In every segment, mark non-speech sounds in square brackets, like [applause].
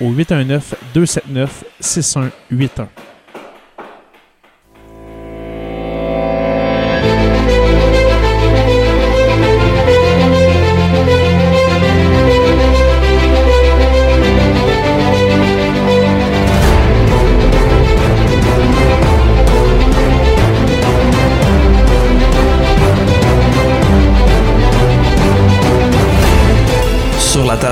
au 819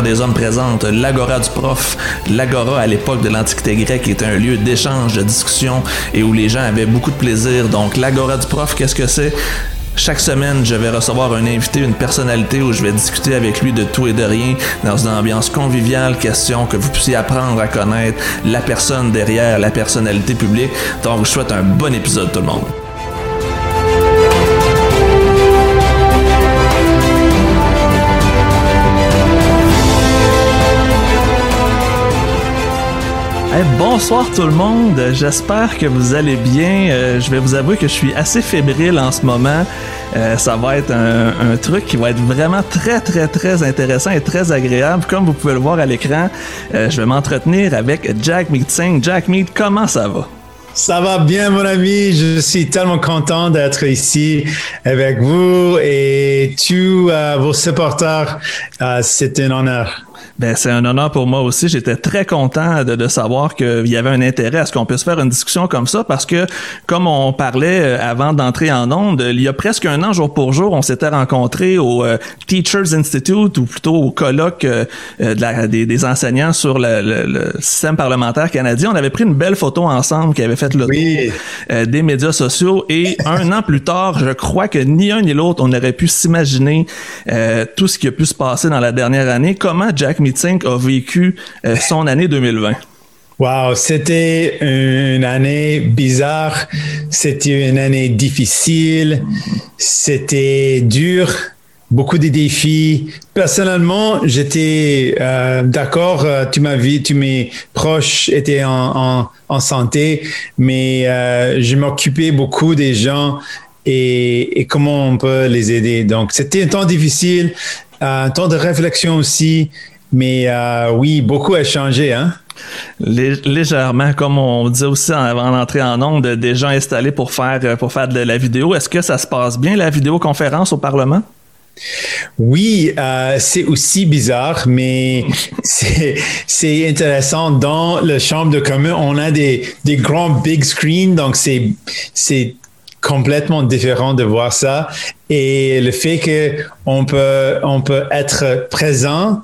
des Hommes présente l'Agora du Prof. L'Agora, à l'époque de l'Antiquité grecque, était un lieu d'échange, de discussion et où les gens avaient beaucoup de plaisir. Donc, l'Agora du Prof, qu'est-ce que c'est? Chaque semaine, je vais recevoir un invité, une personnalité où je vais discuter avec lui de tout et de rien dans une ambiance conviviale, question que vous puissiez apprendre à connaître la personne derrière la personnalité publique. Donc, je souhaite un bon épisode tout le monde. Hey, bonsoir tout le monde, j'espère que vous allez bien. Euh, je vais vous avouer que je suis assez fébrile en ce moment. Euh, ça va être un, truc qui va être vraiment très très très intéressant et très agréable. Comme vous pouvez le voir à l'écran, euh, je vais m'entretenir avec Jack Mead Singh. Jack Mead, comment ça va? Ça va bien, mon ami. Je suis tellement content d'être ici avec vous et tous vos supporters. C'est un honneur. Ben, c'est un honneur pour moi aussi. J'étais très content de, de savoir qu'il y avait un intérêt à ce qu'on puisse faire une discussion comme ça parce que, comme on parlait euh, avant d'entrer en onde, il y a presque un an, jour pour jour, on s'était rencontrés au euh, Teachers Institute ou plutôt au colloque euh, euh, de la- des, des enseignants sur le, le- le système parlementaire canadien. On avait pris une belle photo ensemble qui avait fait le Oui. euh, des médias sociaux et un an plus tard, je crois que ni un ni l'autre, on aurait pu s'imaginer euh, tout ce qui a pu se passer dans la dernière année. Comment Jack Meeting a vécu euh, son année 2020? Wow, c'était une année bizarre. C'était une année difficile. C'était dur. Beaucoup de défis. Personnellement, j'étais euh, d'accord. euh, tu m'as vu, tous mes proches étaient en, en, santé, mais je m'occupais beaucoup des gens et, comment on peut les aider. Donc, c'était un temps difficile, un temps de réflexion aussi. Mais euh, oui, beaucoup a changé, hein? Lé- légèrement, comme on disait aussi avant d'entrer en onde, des gens installés pour faire euh, pour faire de la vidéo. Est-ce que ça se passe bien la vidéoconférence au Parlement? Oui, euh, c'est aussi bizarre, mais [laughs] c'est intéressant. Dans la chambre de commun, on a des, des grands big screens, donc c'est complètement différent de voir ça. Et le fait que on peut on peut être présent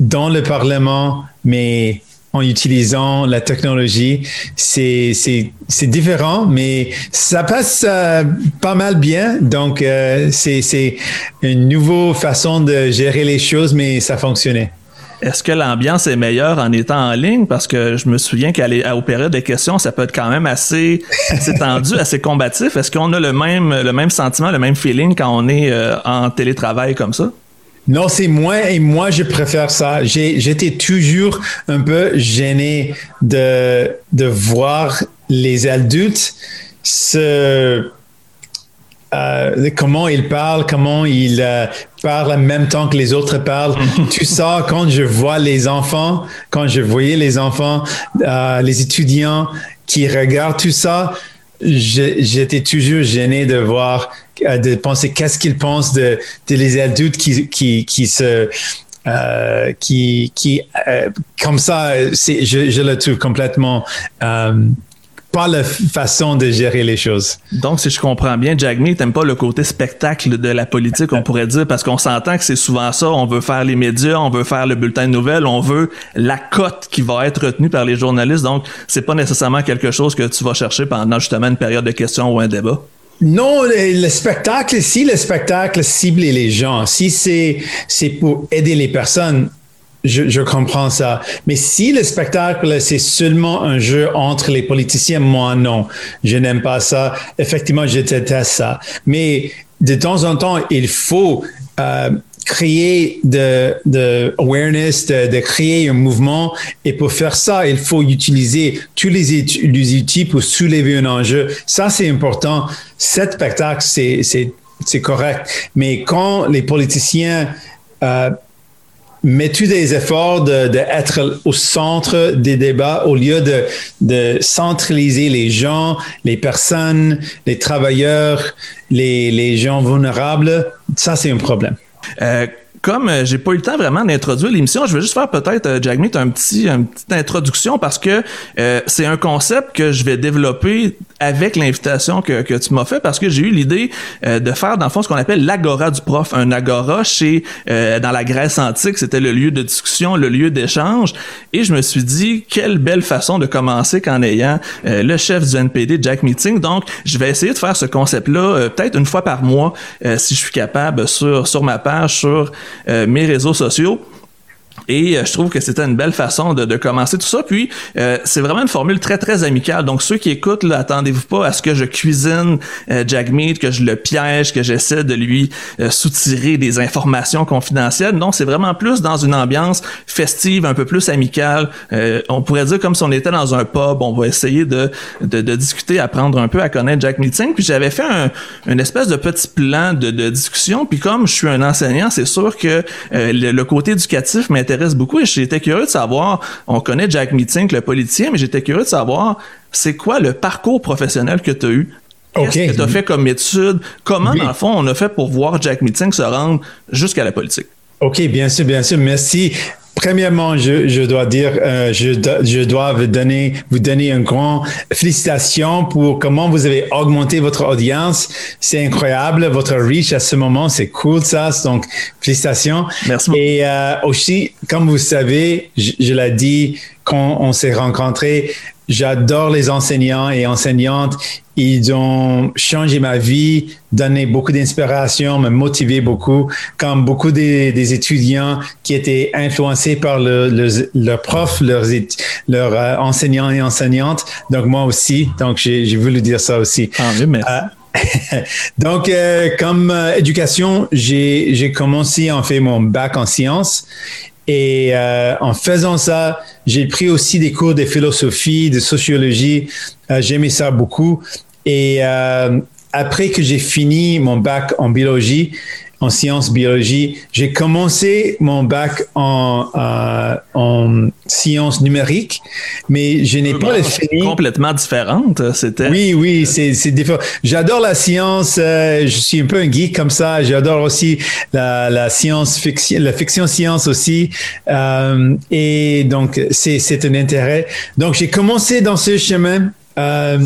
dans le Parlement, mais en utilisant la technologie, c'est c'est c'est différent, mais ça passe euh, pas mal bien. Donc euh, c'est c'est une nouvelle façon de gérer les choses, mais ça fonctionnait. Est-ce que l'ambiance est meilleure en étant en ligne? Parce que je me souviens qu'à aux périodes de questions, ça peut être quand même assez, assez tendu, [laughs] assez combatif. Est-ce qu'on a le même, le même sentiment, le même feeling quand on est euh, en télétravail comme ça? Non, c'est moi et moi, je préfère ça. J'étais toujours un peu gêné de, de voir les adultes se, euh, comment ils parlent, comment ils euh, parlent en même temps que les autres parlent. [laughs] Tout ça, quand je vois les enfants, quand je voyais les enfants, euh, les étudiants qui regardent tout ça, j'étais toujours gêné de voir, euh, de penser qu'est-ce qu'ils pensent de, les adultes qui, qui, qui se euh, qui, qui euh, comme ça, je, je, le trouve complètement euh, pas la façon de gérer les choses. Donc, si je comprends bien, Jagme, t'aimes pas le côté spectacle de la politique, on pourrait dire, parce qu'on s'entend que c'est souvent ça. On veut faire les médias, on veut faire le bulletin de nouvelles, on veut la cote qui va être retenue par les journalistes. Donc, c'est pas nécessairement quelque chose que tu vas chercher pendant justement une période de questions ou un débat. Non, le, spectacle, si le spectacle cible les gens, si c'est, c'est pour aider les personnes, je, je, comprends ça. Mais si le spectacle, c'est seulement un jeu entre les politiciens, moi, non. Je n'aime pas ça. Effectivement, je déteste ça. Mais de temps en temps, il faut euh, créer de, de awareness, de, de, créer un mouvement. Et pour faire ça, il faut utiliser tous les, les outils pour soulever un enjeu. Ça, c'est important. Cet spectacle, c'est, correct. Mais quand les politiciens euh, mets-tu des efforts d'être de, au centre des débats au lieu de, de, centraliser les gens, les personnes, les travailleurs, les, les gens vulnérables? Ça, c'est un problème. Euh, comme euh, j'ai pas eu le temps vraiment d'introduire l'émission, je vais juste faire peut-être, euh, Jagmeet, un petit, une petite introduction parce que euh, c'est un concept que je vais développer avec l'invitation que, que tu m'as fait parce que j'ai eu l'idée euh, de faire dans le fond ce qu'on appelle l'agora du prof. Un agora chez euh, dans la Grèce antique, c'était le lieu de discussion, le lieu d'échange. Et je me suis dit quelle belle façon de commencer qu'en ayant euh, le chef du NPD, Jack Meeting. Donc, je vais essayer de faire ce concept-là peut-être une fois par mois si je suis capable sur sur ma page, sur mes réseaux sociaux. Et euh, je trouve que c'était une belle façon de, de commencer tout ça. Puis euh, c'est vraiment une formule très très amicale. Donc ceux qui écoutent, attendez-vous pas à ce que je cuisine euh, Jagmeet, que je le piège, que j'essaie de lui euh, soutirer des informations confidentielles. Non, c'est vraiment plus dans une ambiance festive, un peu plus amicale. on pourrait dire comme si on était dans un pub. On va essayer de, de, de discuter, apprendre un peu à connaître Jack Meeting. Puis j'avais fait un, une espèce de petit plan de, de discussion. Puis comme je suis un enseignant, c'est sûr que le, le côté éducatif m'intéresse beaucoup et j'étais curieux de savoir, on connaît Jack Meeting, le politicien, mais j'étais curieux de savoir c'est quoi le parcours professionnel que tu as eu? Qu'est-ce que tu as fait comme étude? Comment, dans le fond, on a fait pour voir Jack Meeting se rendre jusqu'à la politique? OK, bien sûr, bien sûr. Merci. Premièrement, je, je, dois dire, euh, je, je, dois vous donner, vous donner un grand félicitation pour comment vous avez augmenté votre audience. C'est incroyable, votre reach à ce moment, c'est cool ça. Donc, félicitations. Merci. Et euh, aussi, comme vous savez, je, je l'ai dit quand on s'est rencontrés, j'adore les enseignants et enseignantes. Ils ont changé ma vie, donné beaucoup d'inspiration, me motivé beaucoup, comme beaucoup des, des, étudiants qui étaient influencés par le, le, leurs profs, leurs, leurs euh, enseignants et enseignantes. Donc moi aussi, donc j'ai voulu dire ça aussi. Ah, oui, merci. Euh, [laughs] donc, euh, comme euh, éducation, j'ai commencé en fait mon bac en sciences et euh, en faisant ça, j'ai pris aussi des cours de philosophie, de sociologie. Euh, J'aimais ça beaucoup. Et euh, après que j'ai fini mon bac en biologie, en sciences biologie. J'ai commencé mon bac en, euh, en sciences numériques, mais je n'ai pas fini. Complètement différente, c'était. Oui, oui, c'est c'est différent. J'adore la science. Euh, je suis un peu un geek comme ça. J'adore aussi la, la science fiction, la fiction science aussi. Euh, et donc c'est c'est un intérêt. Donc j'ai commencé dans ce chemin. Euh,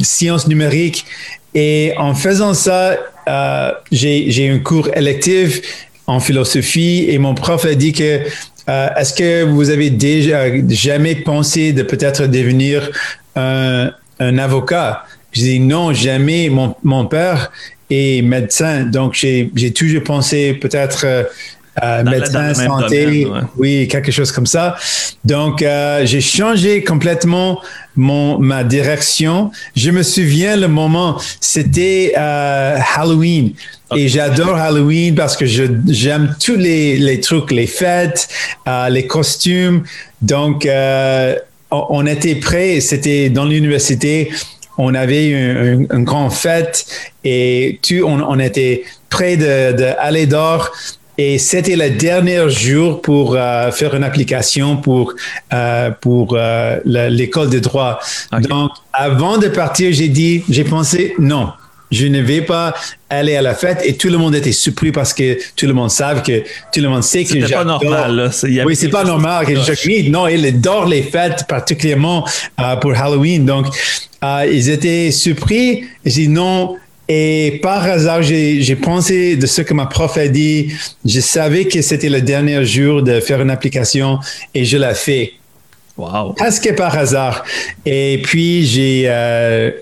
sciences numériques et en faisant ça, euh, j'ai un cours électif en philosophie et mon prof a dit que euh, est-ce que vous avez déjà jamais pensé de peut-être devenir un, un avocat? Je dis non, jamais. Mon, mon père est médecin, donc j'ai toujours pensé peut-être euh, médecin, santé, oui, quelque chose comme ça. Donc, euh, j'ai changé complètement mon ma direction. Je me souviens le moment, c'était euh, Halloween. Et j'adore Halloween parce que je j'aime tous les, les trucs, les fêtes, euh, les costumes. Donc, on, était prêts. C'était dans l'université on avait une, une, grande fête et tu, on, on était près de, de aller dehors. Et c'était le dernier jour pour euh, faire une application pour, euh, pour euh, l'école de droit. Okay. Donc, avant de partir, j'ai dit, j'ai pensé, non, je ne vais pas aller à la fête et tout le monde était surpris parce que tout le monde savait que tout le monde sait que c'est pas normal là. oui c'est pas normal que Jacques non il adore les fêtes particulièrement euh, pour Halloween donc euh, ils étaient surpris j'ai dit non et par hasard, j'ai pensé de ce que ma prof a dit. Je savais que c'était le dernier jour de faire une application et je l'ai fait. Wow. Presque par hasard. Et puis, j'ai euh,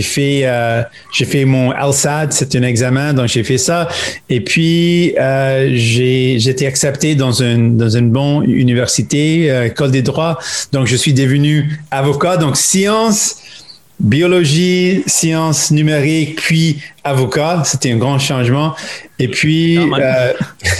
fait euh, fait mon LSAT, c'est un examen, donc j'ai fait ça. Et puis euh, j'ai été accepté dans une dans une bonne université, euh, école des droits. Donc je suis devenu avocat. Donc science biologie, sciences numériques, puis avocat. C'était un grand changement. Et puis, euh,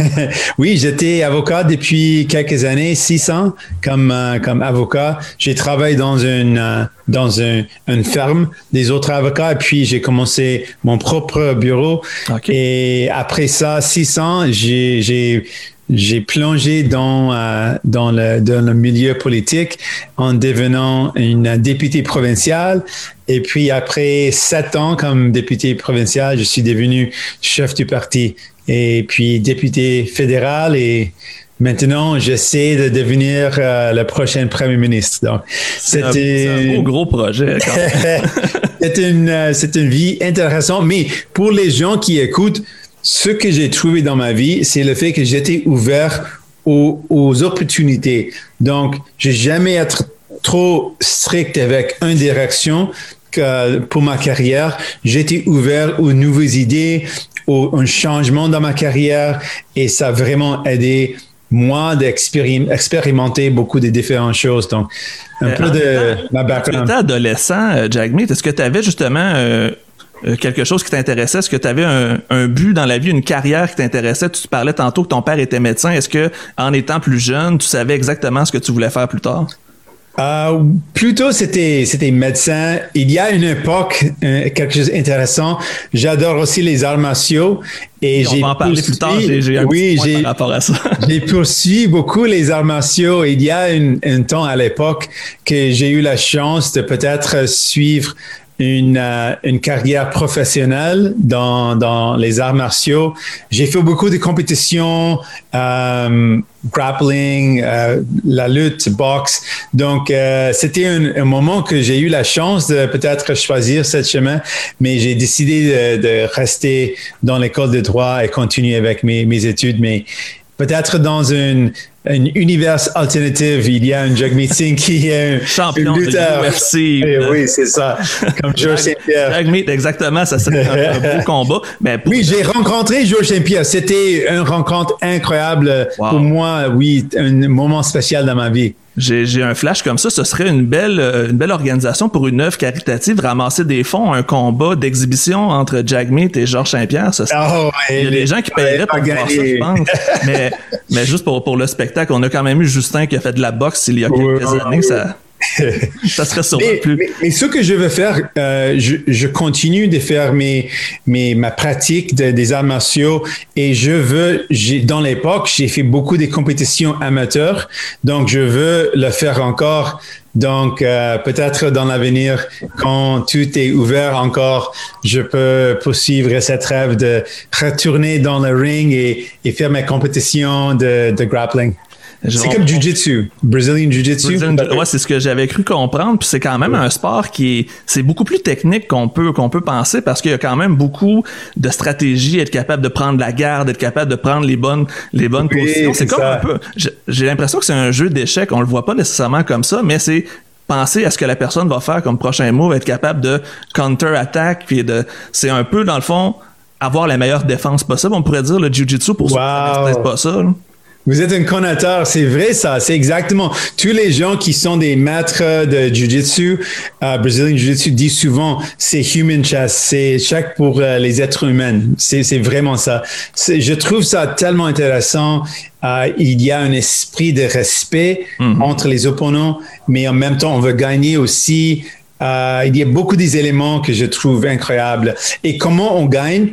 [laughs] oui, j'étais avocat depuis quelques années, six ans comme euh, comme avocat. J'ai travaillé dans une euh, dans un, une ferme des autres avocats. Et puis j'ai commencé mon propre bureau. Okay. Et après ça, six ans, j'ai j'ai plongé dans, euh, dans, le, dans le milieu politique en devenant une députée provinciale. Et puis après sept ans comme député provincial, je suis devenu chef du parti et puis député fédéral et Maintenant, j'essaie de devenir euh, le prochain premier ministre. Donc, c'est un, un, gros projet. [laughs] c'est une, euh, c'est une vie intéressante. Mais pour les gens qui écoutent, ce que j'ai trouvé dans ma vie, c'est le fait que j'étais ouvert aux, aux, opportunités. Donc, j'ai jamais été trop strict avec une direction que pour ma carrière. J'étais ouvert aux nouvelles idées, au un changement dans ma carrière et ça a vraiment aidé moi d'expérimenter beaucoup de différentes choses. Donc, un euh, peu de ma background. Quand tu étais adolescent, Jack Meat, est-ce que tu avais justement euh, quelque chose qui t'intéressait? Est-ce que tu avais un, un, but dans la vie, une carrière qui t'intéressait? Tu parlais tantôt que ton père était médecin. Est-ce que en étant plus jeune, tu savais exactement ce que tu voulais faire plus tard? Euh, plutôt, c'était c'était médecin. Il y a une époque euh, quelque chose d'intéressant. J'adore aussi les arts martiaux et, et j'ai en parler plus tard. J'ai un oui, j'ai par rapport à ça. [laughs] j'ai poursuivi beaucoup les arts martiaux. Il y a un, un temps à l'époque que j'ai eu la chance de peut-être suivre une, euh, une carrière professionnelle dans, dans les arts martiaux. J'ai fait beaucoup de compétitions, euh, grappling, euh, la lutte, boxe. Donc, euh, c'était un, un, moment que j'ai eu la chance de peut-être choisir ce chemin, mais j'ai décidé de, de, rester dans l'école de droit et continuer avec mes, mes études. Mais peut-être dans une, un univers alternatif, il y a un Jagmeet Singh qui est un champion lutteur. Merci. Eh oui, c'est ça. Comme Georges Saint-Pierre. Jagmeet, exactement, ça serait un, un beau [laughs] combat. Mais pour... Oui, j'ai rencontré Georges Saint-Pierre. C'était une rencontre incroyable wow. pour moi. Oui, un moment spécial dans ma vie. J'ai un flash comme ça, ce serait une belle, une belle organisation pour une œuvre caritative, ramasser des fonds, un combat d'exhibition entre Jagmeet et Georges Saint-Pierre. Oh, il y a des gens qui paieraient pour voir ça, je pense. [laughs] mais, mais juste pour, pour le spectacle, on a quand même eu Justin qui a fait de la boxe il y a quelques années. Ça, [laughs] ça serait sûrement mais, plus. Mais, mais, ce que je veux faire, euh, je, je, continue de faire mes, mes, ma pratique de, des arts martiaux et je veux, dans l'époque, j'ai fait beaucoup de compétitions amateurs, donc je veux le faire encore. Donc, euh, peut-être dans l'avenir, quand tout est ouvert encore, je peux poursuivre cette rêve de retourner dans le ring et, et faire mes compétitions de, de grappling. C'est comme Jiu-Jitsu, Brazilian Jiu-Jitsu. Ouais, c'est ce que j'avais cru comprendre. Puis c'est quand même un sport qui est, c'est beaucoup plus technique qu'on peut qu'on peut penser parce qu'il y a quand même beaucoup de stratégies, être capable de prendre la garde, être capable de prendre les bonnes les bonnes oui, positions. C'est comme ça. un peu. J'ai l'impression que c'est un jeu d'échecs. On le voit pas nécessairement comme ça, mais c'est penser à ce que la personne va faire comme prochain move, être capable de counter-attack, puis de, c'est un peu dans le fond avoir la meilleure défense possible. On pourrait dire le jiu-jitsu pour ceux qui ne pas ça. Vous êtes un connateur, c'est vrai ça, c'est exactement. Tous les gens qui sont des maîtres de Jiu-Jitsu, euh, Brazilian Jiu-Jitsu, disent souvent c'est human chess, c'est chaque pour euh, les êtres humains. C'est vraiment ça. Je trouve ça tellement intéressant. Euh, il y a un esprit de respect mhm. entre les opponents, mais en même temps, on veut gagner aussi euh, il y a beaucoup des éléments que je trouve incroyables. Et comment on gagne?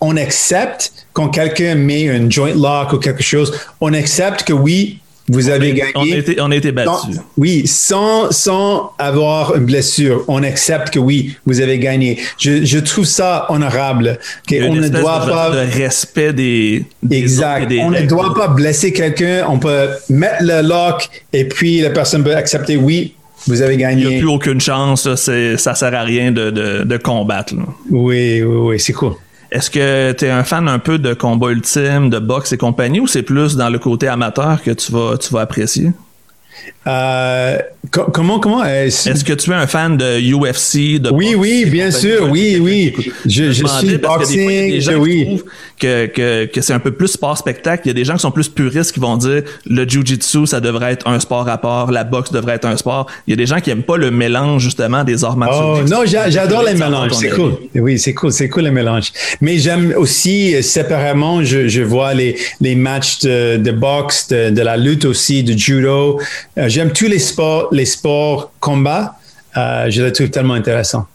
On, accepte quand quelqu'un met un joint lock ou quelque chose, on accepte que oui, vous avez gagné. On a été, on été battu. oui, sans, sans avoir une blessure, on accepte que oui, vous avez gagné. Je, je trouve ça honorable. on ne doit pas. Le respect des. exact. on ne doit pas blesser quelqu'un. On peut mettre le lock et puis la personne peut accepter oui, vous avez gagné. Il n'y a plus aucune chance. Ça sert à rien de, combattre. Oui, oui, oui, c'est cool. Est-ce que tu es un fan un peu de combat ultime, de boxe et compagnie, ou c'est plus dans le côté amateur que tu vas, tu vas apprécier? Euh, comment comment est-ce que tu es un fan de UFC de Oui oui bien sûr oui oui. je, je suis boxing oui. que, que, que c'est un peu plus sport spectacle. Il y a des gens qui sont plus puristes qui vont dire le jiu-jitsu ça devrait être un sport à part la boxe devrait être un sport. Il y a des gens qui aiment pas le mélange justement des arts martiaux oh, non j'adore les mélanges c'est cool. oui c'est cool c'est cool les mélanges. Mais j'aime aussi euh, séparément je, je vois les les matchs de, de boxe de, de la lutte aussi de judo euh, j'aime tous les sports, les sports combat. Euh, je les trouve tellement intéressants.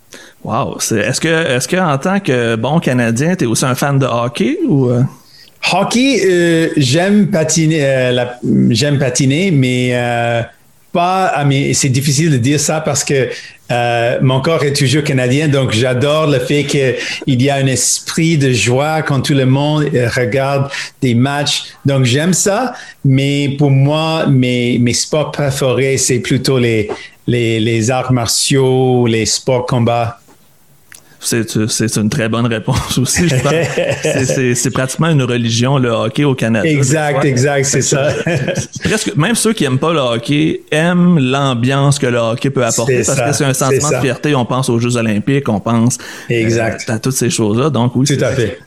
Wow. Est-ce que, est-ce que en tant que bon Canadien, tu es aussi un fan de hockey ou? Euh? Hockey, j'aime patiner, j'aime patiner, mais pas, ah, mais c'est difficile de dire ça parce que euh, mon corps est toujours canadien, donc j'adore le fait qu'il y a un esprit de joie quand tout le monde regarde des matchs. Donc j'aime ça, mais pour moi, mes, mes sports préférés, c'est plutôt les, les, les arts martiaux, les sports combat. C'est une très bonne réponse aussi, je pense. [laughs] c'est pratiquement une religion, le hockey au Canada. Exact, exact, c'est ça. [laughs] Presque, même ceux qui n'aiment pas le hockey aiment l'ambiance que le hockey peut apporter parce que c'est un sentiment de fierté. On pense aux Jeux olympiques, on pense euh, à toutes ces choses-là. Donc oui, Tout à fait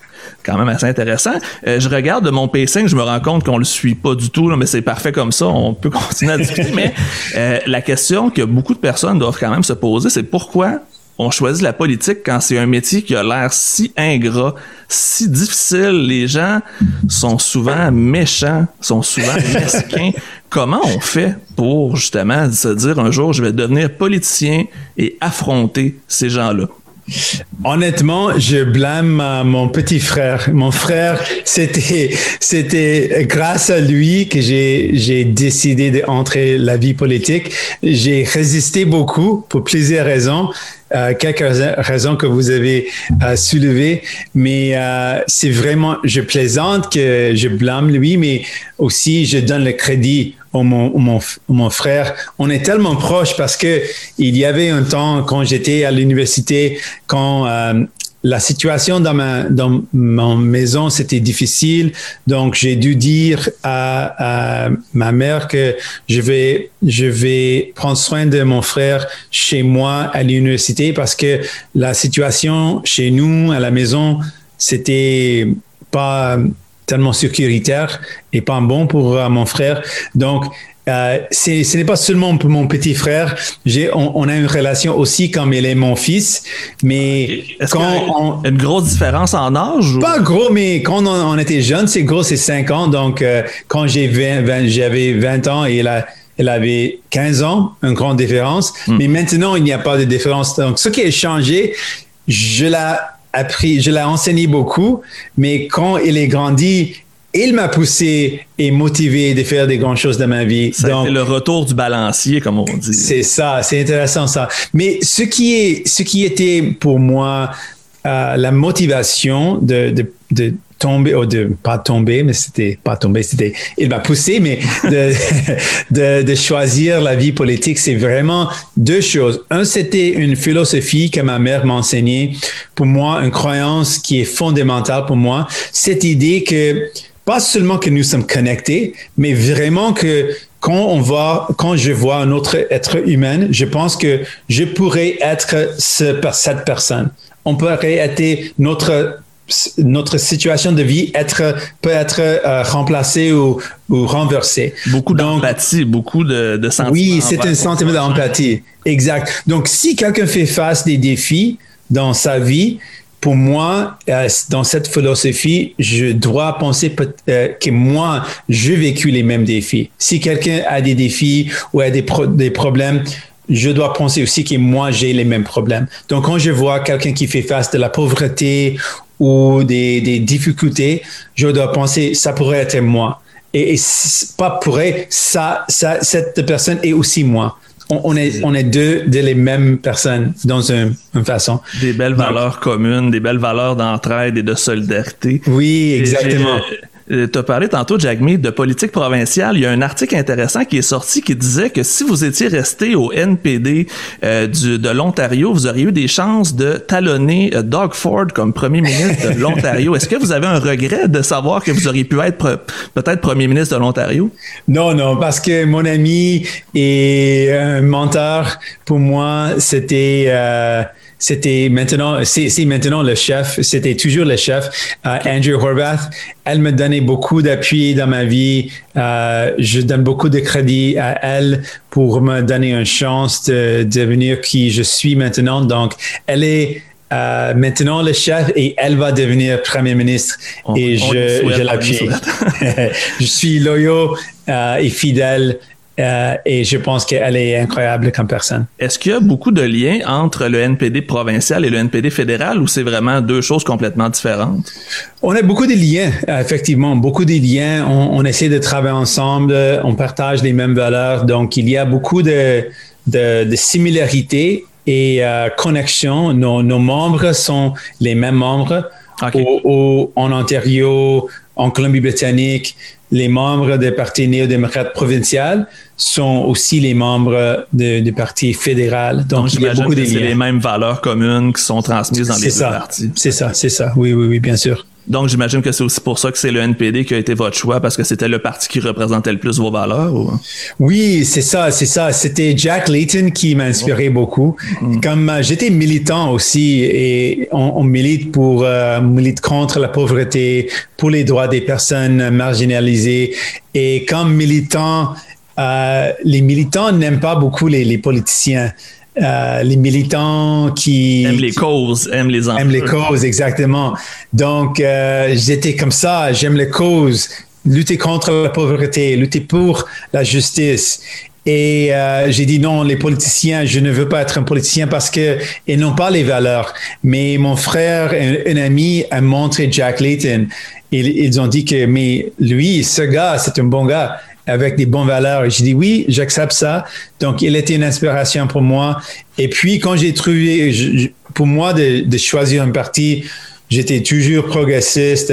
quand même assez intéressant. Euh, je regarde de mon pacing, je me rends compte qu'on le suit pas du tout, mais c'est parfait comme ça, on peut [laughs] continuer à discuter. mais euh, la question que beaucoup de personnes doivent quand même se poser, c'est pourquoi on choisit la politique quand c'est un métier qui a l'air si ingrat, si difficile. Les gens sont souvent méchants, sont souvent [laughs] mesquins. Comment on fait pour justement se dire un jour je vais devenir politicien et affronter ces gens-là? Honnêtement, je blâme mon petit frère. Mon frère, c'était, c'était grâce à lui que j'ai, j'ai décidé d'entrer la vie politique. J'ai résisté beaucoup pour plusieurs raisons. Euh, quelques raisons que vous avez euh, soulevées, mais euh, c'est vraiment, je plaisante que je blâme lui, mais aussi je donne le crédit au mon, mon, mon frère. On est tellement proches parce que il y avait un temps quand j'étais à l'université, quand euh, la situation dans ma, dans ma maison, c'était difficile. Donc, j'ai dû dire à, ma mère que je vais, je vais prendre soin de mon frère chez moi à l'université parce que la situation chez nous, à la maison, c'était pas tellement sécuritaire et pas bon pour euh, mon frère. Donc, euh, ce n'est pas seulement pour mon petit frère. J'ai, on, a une relation aussi comme il est mon fils. Mais quand une grosse différence en âge? Pas gros, mais quand on, était jeune, c'est gros, c'est 5 ans. Donc, euh, quand j'ai 20, j'avais 20 ans et elle, elle avait 15 ans, une grande différence. Hmm. Mais maintenant, il n'y a pas de différence. Donc, ce qui a changé, je l'ai appris, je l'ai enseigné beaucoup. Mais quand il est grandi, il m'a poussé et motivé de faire des grandes choses dans ma vie. C'est le retour du balancier, comme on dit. C'est ça, c'est intéressant ça. Mais ce qui est, ce qui était pour moi euh, la motivation de, de, de tomber, ou de pas tomber, mais c'était pas tomber, c'était, il m'a poussé, mais de, [laughs] de, de, choisir la vie politique, c'est vraiment deux choses. Un, c'était une philosophie que ma mère m'a enseignée. Pour moi, une croyance qui est fondamentale pour moi. Cette idée que pas seulement que nous sommes connectés, mais vraiment que quand on voit, quand je vois un autre être humain, je pense que je pourrais être ce, cette personne. On pourrait être notre notre situation de vie être, peut être euh, remplacée ou, ou renversée. Beaucoup d'empathie, beaucoup de, de sentiments. Oui, c'est un sentiment d'empathie. Exact. Donc, si quelqu'un fait face des défis dans sa vie, pour moi, euh, dans cette philosophie, je dois penser euh, que moi, j'ai vécu les mêmes défis. Si quelqu'un a des défis ou a des, des problèmes, je dois penser aussi que moi, j'ai les mêmes problèmes. Donc, quand je vois quelqu'un qui fait face de la pauvreté ou des, des difficultés, je dois penser, ça pourrait être moi. Et, et pas pourrait, ça, ça, cette personne est aussi moi on, est, on est deux de les mêmes personnes dans une, façon. Des belles valeurs communes, des belles valeurs d'entraide et de solidarité. Oui, exactement. Euh, tu as parlé tantôt, Jagme, de politique provinciale. Il y a un article intéressant qui est sorti qui disait que si vous étiez resté au NPD euh, du, de l'Ontario, vous auriez eu des chances de talonner euh, Doug Ford comme premier ministre de l'Ontario. Est-ce que vous avez un regret de savoir que vous auriez pu être peut-être premier ministre de l'Ontario? Non, non, parce que mon ami et un mentor, pour moi, c'était c'était maintenant, c'est maintenant le chef, c'était toujours le chef, euh, Andrew Horvath. Elle me donnait beaucoup d'appui dans ma vie. Euh, je donne beaucoup de crédit à elle pour me donner une chance de devenir qui je suis maintenant. Donc, elle est euh, maintenant le chef et elle va devenir premier ministre et je, je l'appuie. [laughs] je suis loyal et fidèle euh, et je pense qu'elle est incroyable comme personne. Est-ce qu'il y a beaucoup de liens entre le NPD provincial et le NPD fédéral ou c'est vraiment deux choses complètement différentes? On a beaucoup de liens, effectivement, beaucoup de liens. On, essaie de travailler ensemble, on partage les mêmes valeurs. Donc, il y a beaucoup de, de, similarités et euh, connexions. Nos, nos, membres sont les mêmes membres. Au, en Ontario, en Colombie-Britannique, les membres des partis néo-démocrates provincial sont aussi les membres du parti fédéral. Donc, il y a beaucoup de C'est les mêmes valeurs communes qui sont transmises dans les deux partis. C'est ça, c'est ça. Oui, oui, oui, bien sûr. Donc, j'imagine que c'est aussi pour ça que c'est le NPD qui a été votre choix, parce que c'était le parti qui représentait le plus vos valeurs? Oui, c'est ça, c'est ça. C'était Jack Layton qui m'a inspiré beaucoup. Mm. Comme euh, j'étais militant aussi, et on, milite pour, euh, milite contre la pauvreté, pour les droits des personnes marginalisées. Et comme militant, euh, les militants n'aiment pas beaucoup les, les politiciens. Euh, les militants qui aiment les causes, aiment les Aiment les causes, exactement. Donc, euh, j'étais comme ça, j'aime les causes, lutter contre la pauvreté, lutter pour la justice. Et euh, j'ai dit non, les politiciens, je ne veux pas être un politicien parce que ils n'ont pas les valeurs. Mais mon frère, un, un ami, a montré Jack Layton. Ils, ils ont dit que mais lui, ce gars, c'est un bon gars avec des bonnes valeurs. Et j'ai dit oui, j'accepte ça. Donc, il était une inspiration pour moi. Et puis, quand j'ai trouvé, pour moi, de, choisir un parti, j'étais toujours progressiste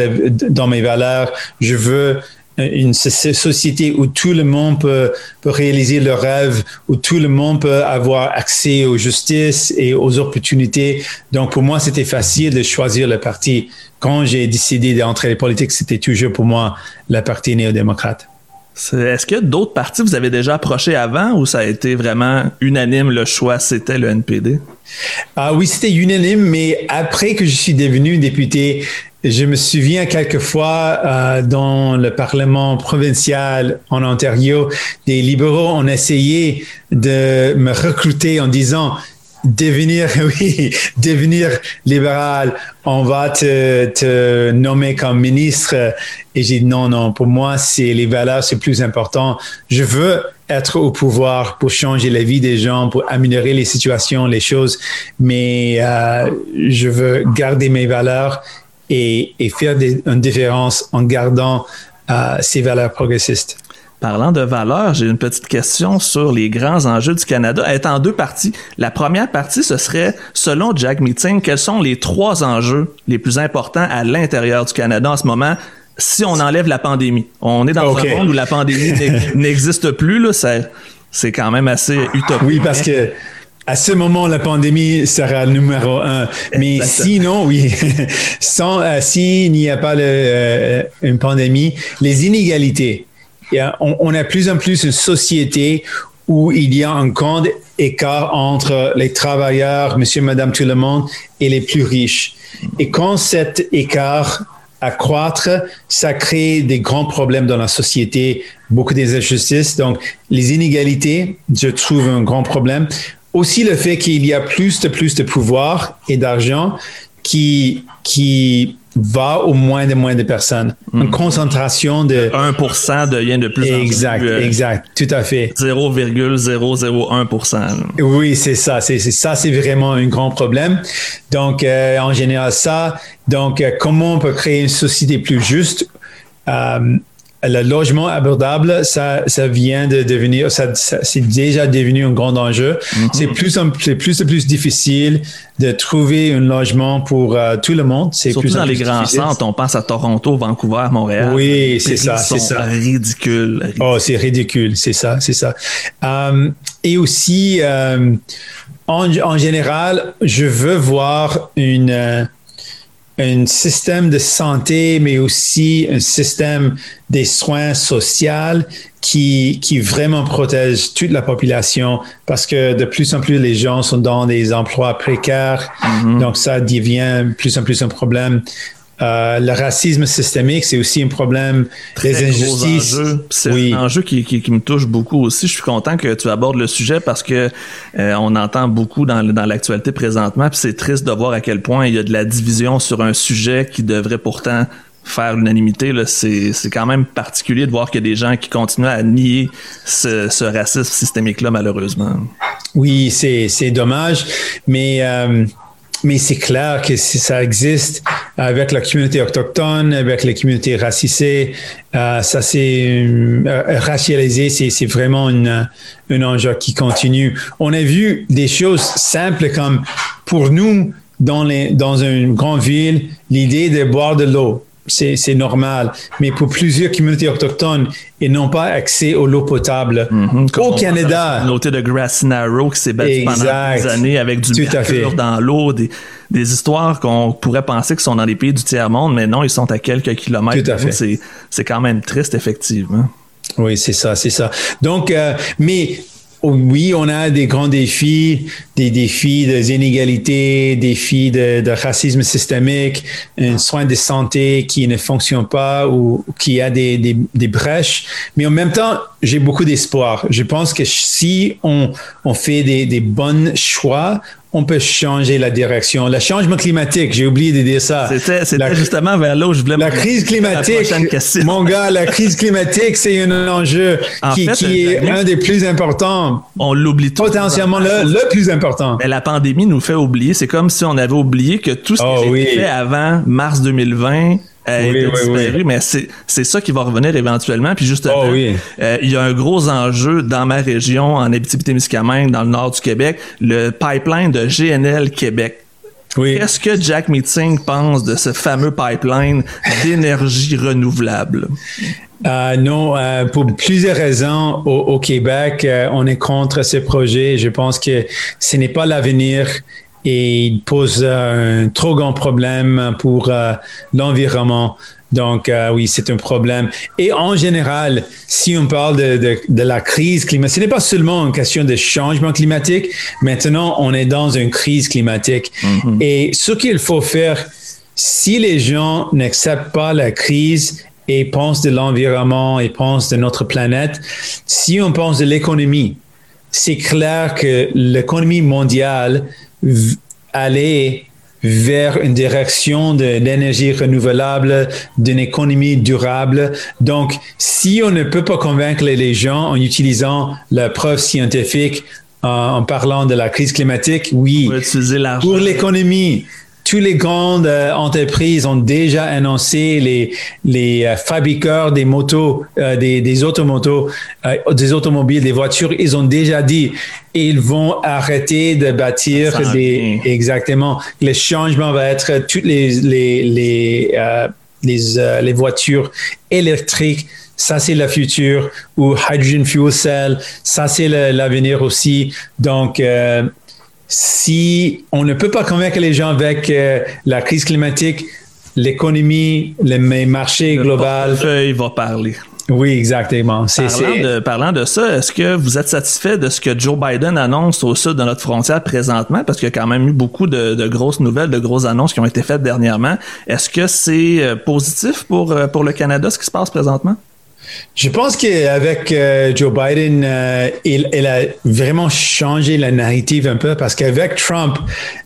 dans mes valeurs. Je veux une société où tout le monde peut, peut réaliser leurs rêves, où tout le monde peut avoir accès aux justices et aux opportunités. Donc, pour moi, c'était facile de choisir le parti. Quand j'ai décidé d'entrer en politique, c'était toujours pour moi le parti néo-démocrate. Est-ce que d'autres partis vous avez déjà approché avant ou ça a été vraiment unanime le choix, c'était le NPD? Ah oui, c'était unanime, mais après que je suis devenu député, je me souviens quelquefois euh, dans le Parlement provincial en Ontario, des libéraux ont essayé de me recruter en disant devenir, [laughs] oui, devenir libéral, on va te, te nommer comme ministre. Et j'ai dit non, non, pour moi, c'est les valeurs, c'est plus important. Je veux être au pouvoir pour changer la vie des gens, pour améliorer les situations, les choses, mais euh, je veux garder mes valeurs et, et faire des, une différence en gardant euh, ces valeurs progressistes. Parlant de valeurs, j'ai une petite question sur les grands enjeux du Canada. Elle est en deux parties. La première partie, ce serait, selon Jack Meeting, quels sont les trois enjeux les plus importants à l'intérieur du Canada en ce moment si on enlève la pandémie? On est dans un monde où la pandémie [laughs] n'existe plus, là. C'est quand même assez utopique. Oui, parce que à ce moment, la pandémie sera le numéro un. Mais sinon, oui, [laughs] sans, euh, s'il n'y a pas le, euh, une pandémie, les inégalités on, a plus en plus une société où il y a un grand écart entre les travailleurs, monsieur, madame, tout le monde, et les plus riches. Et quand cet écart accroître, ça crée des grands problèmes dans la société, beaucoup d'injustices. Donc, les inégalités, je trouve un grand problème. Aussi le fait qu'il y a plus de plus de pouvoir et d'argent qui, qui va au moins de moins de personnes. Une hmm. concentration de... 1% devient de plus en plus... Exact, euh, exact, tout à fait. 0,001%. Oui, c'est ça. C'est ça, c'est vraiment un grand problème. Donc, euh, en général, ça. Donc, euh, comment on peut créer une société plus juste? Le logement abordable, ça, ça vient de devenir, ça, c'est déjà devenu un grand enjeu. Mhm. C'est plus, c'est plus et plus difficile de trouver un logement pour euh, tout le monde. C'est Surtout plus dans les grands centres, on pense à Toronto, Vancouver, Montréal. Oui, c'est ça, c'est ça. Ridicule, Oh, c'est ridicule, c'est ça, c'est ça. Euh, et aussi, euh, en, en, général, je veux voir une un système de santé, mais aussi un système des soins sociaux qui, qui vraiment protège toute la population parce que de plus en plus les gens sont dans des emplois précaires. Mm-hmm. Donc ça devient plus en plus un problème. Euh, le racisme systémique, c'est aussi un problème. des injustices. C'est un enjeu qui, qui, me touche beaucoup aussi. Je suis content que tu abordes le sujet parce que euh, on entend beaucoup dans, dans l'actualité présentement. Puis c'est triste de voir à quel point il y a de la division sur un sujet qui devrait pourtant faire l'unanimité. C'est, quand même particulier de voir qu'il y a des gens qui continuent à nier ce, ce racisme systémique-là, malheureusement. Oui, c'est, c'est dommage. Mais euh, mais c'est clair que ça existe avec la communauté autochtone, avec les communautés racisées, euh, ça c'est euh, racialisé, c'est vraiment une, un enjeu qui continue. On a vu des choses simples comme pour nous dans, les, dans une grande ville, l'idée de boire de l'eau c'est normal. Mais pour plusieurs communautés autochtones, ils n'ont pas accès à l'eau potable. Mhm. Au Canada. Noté de Grassy Narrow qui s'est pendant des années avec du mercure dans l'eau, des, histoires qu'on pourrait penser que sont dans les pays du tiers-monde, mais non, ils sont à quelques kilomètres. C'est quand même triste, effectivement. Oui, c'est ça, c'est ça. Donc, euh, mais oui, on a des grands défis, des défis des inégalités, des défis de, racisme systémique, un soin de santé qui ne fonctionne pas ou qui a des, des, des brèches. Mais en même temps, j'ai beaucoup d'espoir. Je pense que si on, on fait des, des bons choix, on peut changer la direction. Le changement climatique, j'ai oublié de dire ça. C'était justement vers là où je voulais La crise climatique, mon gars, la crise climatique, c'est un enjeu qui, est un des plus importants. On l'oublie tout. Potentiellement le, le, plus important. Mais la pandémie nous fait oublier. C'est comme si on avait oublié que tout ce qui oh, été fait avant mars 2020 oui, disparu, mais c'est ça qui va revenir éventuellement. Puis justement, oh, euh, il y a un gros enjeu dans ma région, en Abitibi-Témiscamingue, dans le nord du Québec, le pipeline de GNL Québec. Qu'est-ce que Jack Meeting pense de ce fameux pipeline d'énergie renouvelable? Euh, non, euh, pour plusieurs raisons, au, Québec, on est contre ce projet. Je pense que ce n'est pas l'avenir et il pose un trop grand problème pour euh, l'environnement. Donc euh, oui, c'est un problème. Et en général, si on parle de, de, de la crise climatique, ce n'est pas seulement une question de changement climatique. Maintenant, on est dans une crise climatique. Mm-hmm. Et ce qu'il faut faire, si les gens n'acceptent pas la crise et pensent de l'environnement et pensent de notre planète, si on pense de l'économie, c'est clair que l'économie mondiale aller vers une direction de l'énergie renouvelable, d'une économie durable. Donc, si on ne peut pas convaincre les gens en utilisant la preuve scientifique, en parlant de la crise climatique, oui, pour l'économie, toutes les grandes euh, entreprises ont déjà annoncé les les euh, fabricants des motos, euh, des, des automotos, des automobiles, des voitures, ils ont déjà dit ils vont arrêter de bâtir des exactement. Le changement va être toutes les les les les, les voitures électriques ça c'est le futur, ou hydrogen fuel cell, ça c'est l'avenir aussi. Donc, si on ne peut pas convaincre les gens avec euh, la crise climatique, l'économie, les marchés globaux. Il va parler. Oui, exactement. Parlant de, parlant de ça, est-ce que vous êtes satisfait de ce que Joe Biden annonce au sud de notre frontière présentement? Parce qu'il y a quand même eu beaucoup de, grosses nouvelles, de grosses annonces qui ont été faites dernièrement. Est-ce que c'est euh, positif pour, euh, pour le Canada, ce qui se passe présentement? Je pense qu'avec euh, Joe Biden, il, a vraiment changé la narrative un peu parce qu'avec Trump,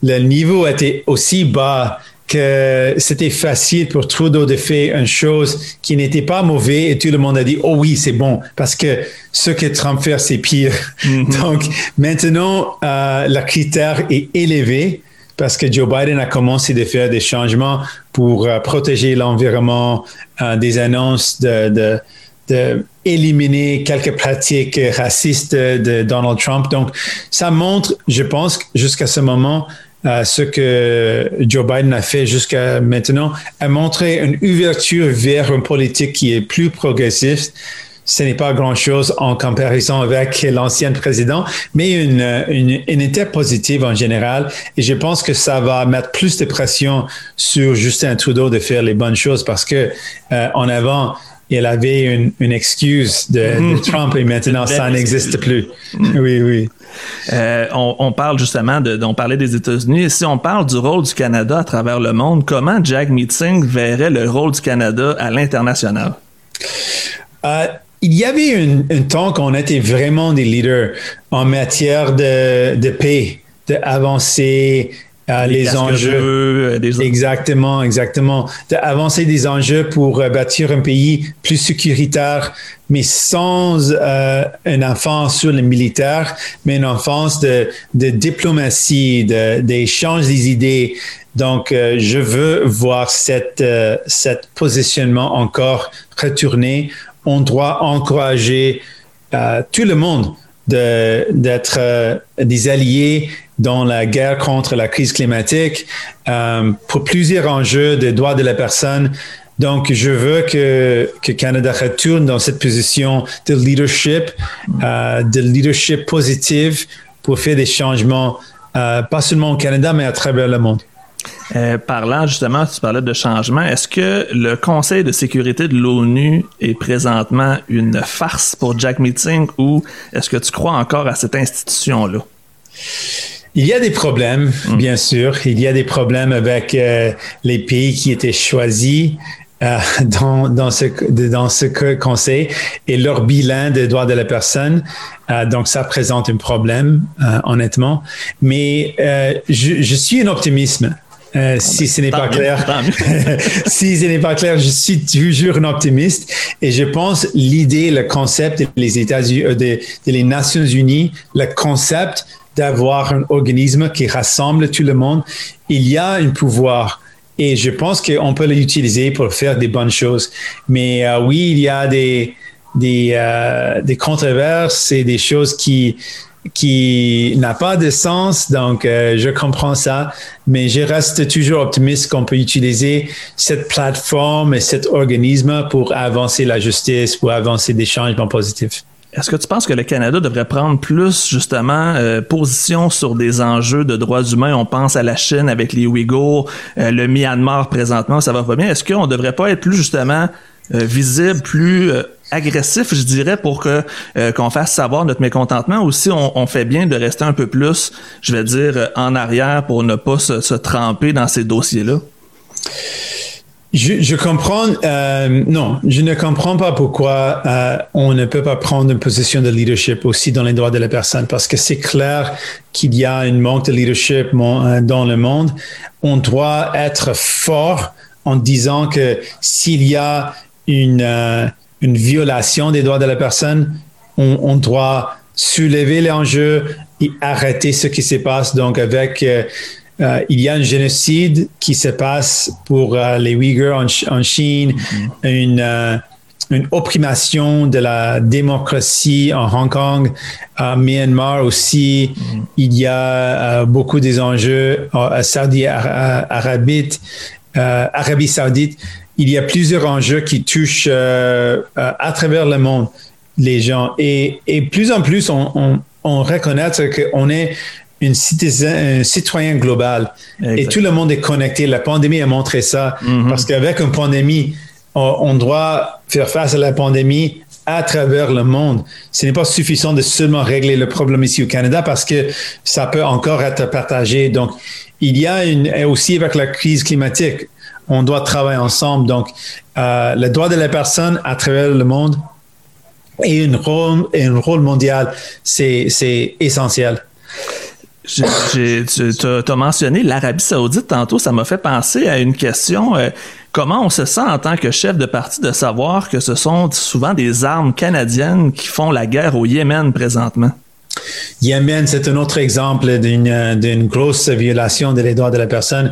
le niveau était aussi bas que c'était facile pour Trudeau de faire une chose qui n'était pas mauvaise et tout le monde a dit, oh oui, c'est bon, parce que ce que Trump fait, c'est pire. Mm-hmm. [laughs] Donc maintenant, euh, le critère est élevé parce que Joe Biden a commencé à faire des changements pour euh, protéger l'environnement, euh, des annonces de, de de éliminer quelques pratiques racistes de Donald Trump. Donc, ça montre, je pense, jusqu'à ce moment, ce que Joe Biden a fait jusqu'à maintenant, a montré une ouverture vers une politique qui est plus progressiste. Ce n'est pas grand-chose en comparaison avec l'ancien président, mais une, une, une positive en général. Et je pense que ça va mettre plus de pression sur Justin Trudeau de faire les bonnes choses parce que euh, en avant, il avait une, une excuse de, de, mm. Trump et maintenant ça n'existe plus. Oui, oui. Euh, on, on, parle justement de, on parlait des États-Unis. Et si on parle du rôle du Canada à travers le monde, comment Jack Meeting verrait le rôle du Canada à l'international? Euh, il y avait un, temps qu'on était vraiment des leaders en matière de, de paix, d'avancer, euh, les enjeux. Euh, exactement, exactement. D'avancer des enjeux pour euh, bâtir un pays plus sécuritaire, mais sans euh, une enfance sur le militaire, mais une enfance de, de diplomatie, d'échange des idées. Donc, je veux voir cette, cette positionnement encore retourné. On doit encourager tout le monde d'être des alliés dans la guerre contre la crise climatique euh, pour plusieurs enjeux des droits de la personne. Donc, je veux que, que Canada retourne dans cette position de leadership, euh, de leadership positif pour faire des changements, euh, pas seulement au Canada, mais à travers le monde. Parlant justement, tu parlais de changement, est-ce que le Conseil de sécurité de l'ONU est présentement une farce pour Jack Meeting ou est-ce que tu crois encore à cette institution-là? Il y a des problèmes, mm. bien sûr. Il y a des problèmes avec euh, les pays qui étaient choisis euh, [laughs] dans, dans, ce, dans ce conseil et leur bilan des droits de la personne. Euh, donc, ça présente un problème, honnêtement. Mais je, je, suis un optimisme. Euh, si ce n'est pas clair, [laughs] si ce n'est pas clair, je suis toujours un optimiste et je pense l'idée, le concept des États-Unis, de, les Nations Unies, le concept d'avoir un organisme qui rassemble tout le monde, il y a un pouvoir. Et je pense qu'on peut l'utiliser pour faire des bonnes choses. Mais euh, oui, il y a des, des, euh, des controverses et des choses qui, qui n'a pas de sens. Donc, euh, je comprends ça, mais je reste toujours optimiste qu'on peut utiliser cette plateforme et cet organisme pour avancer la justice, pour avancer des changements positifs. Est-ce que tu penses que le Canada devrait prendre plus justement euh, position sur des enjeux de droits humains? On pense à la Chine avec les Ouïghours, euh, le Myanmar présentement, ça va pas bien. Est-ce qu'on devrait pas être plus justement euh, visible, plus agressif, je dirais, pour que qu'on fasse savoir notre mécontentement? Aussi, on, on, fait bien de rester un peu plus, je vais dire, en arrière pour ne pas se tremper dans ces dossiers-là? Je, je comprends. Euh, non, je ne comprends pas pourquoi euh, on ne peut pas prendre une position de leadership aussi dans les droits de la personne, parce que c'est clair qu'il y a une manque de leadership euh, dans le monde. On doit être fort en disant que s'il y a une, euh, une violation des droits de la personne, on, on doit soulever l'enjeu et arrêter ce qui se passe. Donc, avec euh, euh, il y a un génocide qui se passe pour euh, les Uyghurs en, Chine, mm-hmm. une, euh, une opprimation de la démocratie en Hong Kong, à Myanmar aussi. Mm-hmm. Il y a beaucoup des enjeux à Saudi Arabie, Arabie Saoudite. Il y a plusieurs enjeux qui touchent à travers le monde les gens. Et, et plus en plus, on, on, on reconnaît qu'on est une citoyen, un citoyen global. Et tout le monde est connecté. La pandémie a montré ça. Mm-hmm. Parce qu'avec une pandémie, on doit faire face à la pandémie à travers le monde. Ce n'est pas suffisant de seulement régler le problème ici au Canada parce que ça peut encore être partagé. Donc, il y a une, aussi avec la crise climatique, on doit travailler ensemble. Donc, euh, le droit de la personne à travers le monde et un rôle, un rôle mondial, c'est essentiel. Tu as mentionné l'Arabie saoudite tantôt, ça m'a fait penser à une question. Euh, comment on se sent en tant que chef de parti de savoir que ce sont souvent des armes canadiennes qui font la guerre au Yémen présentement? Yémen, c'est un autre exemple d'une grosse violation des droits de la personne.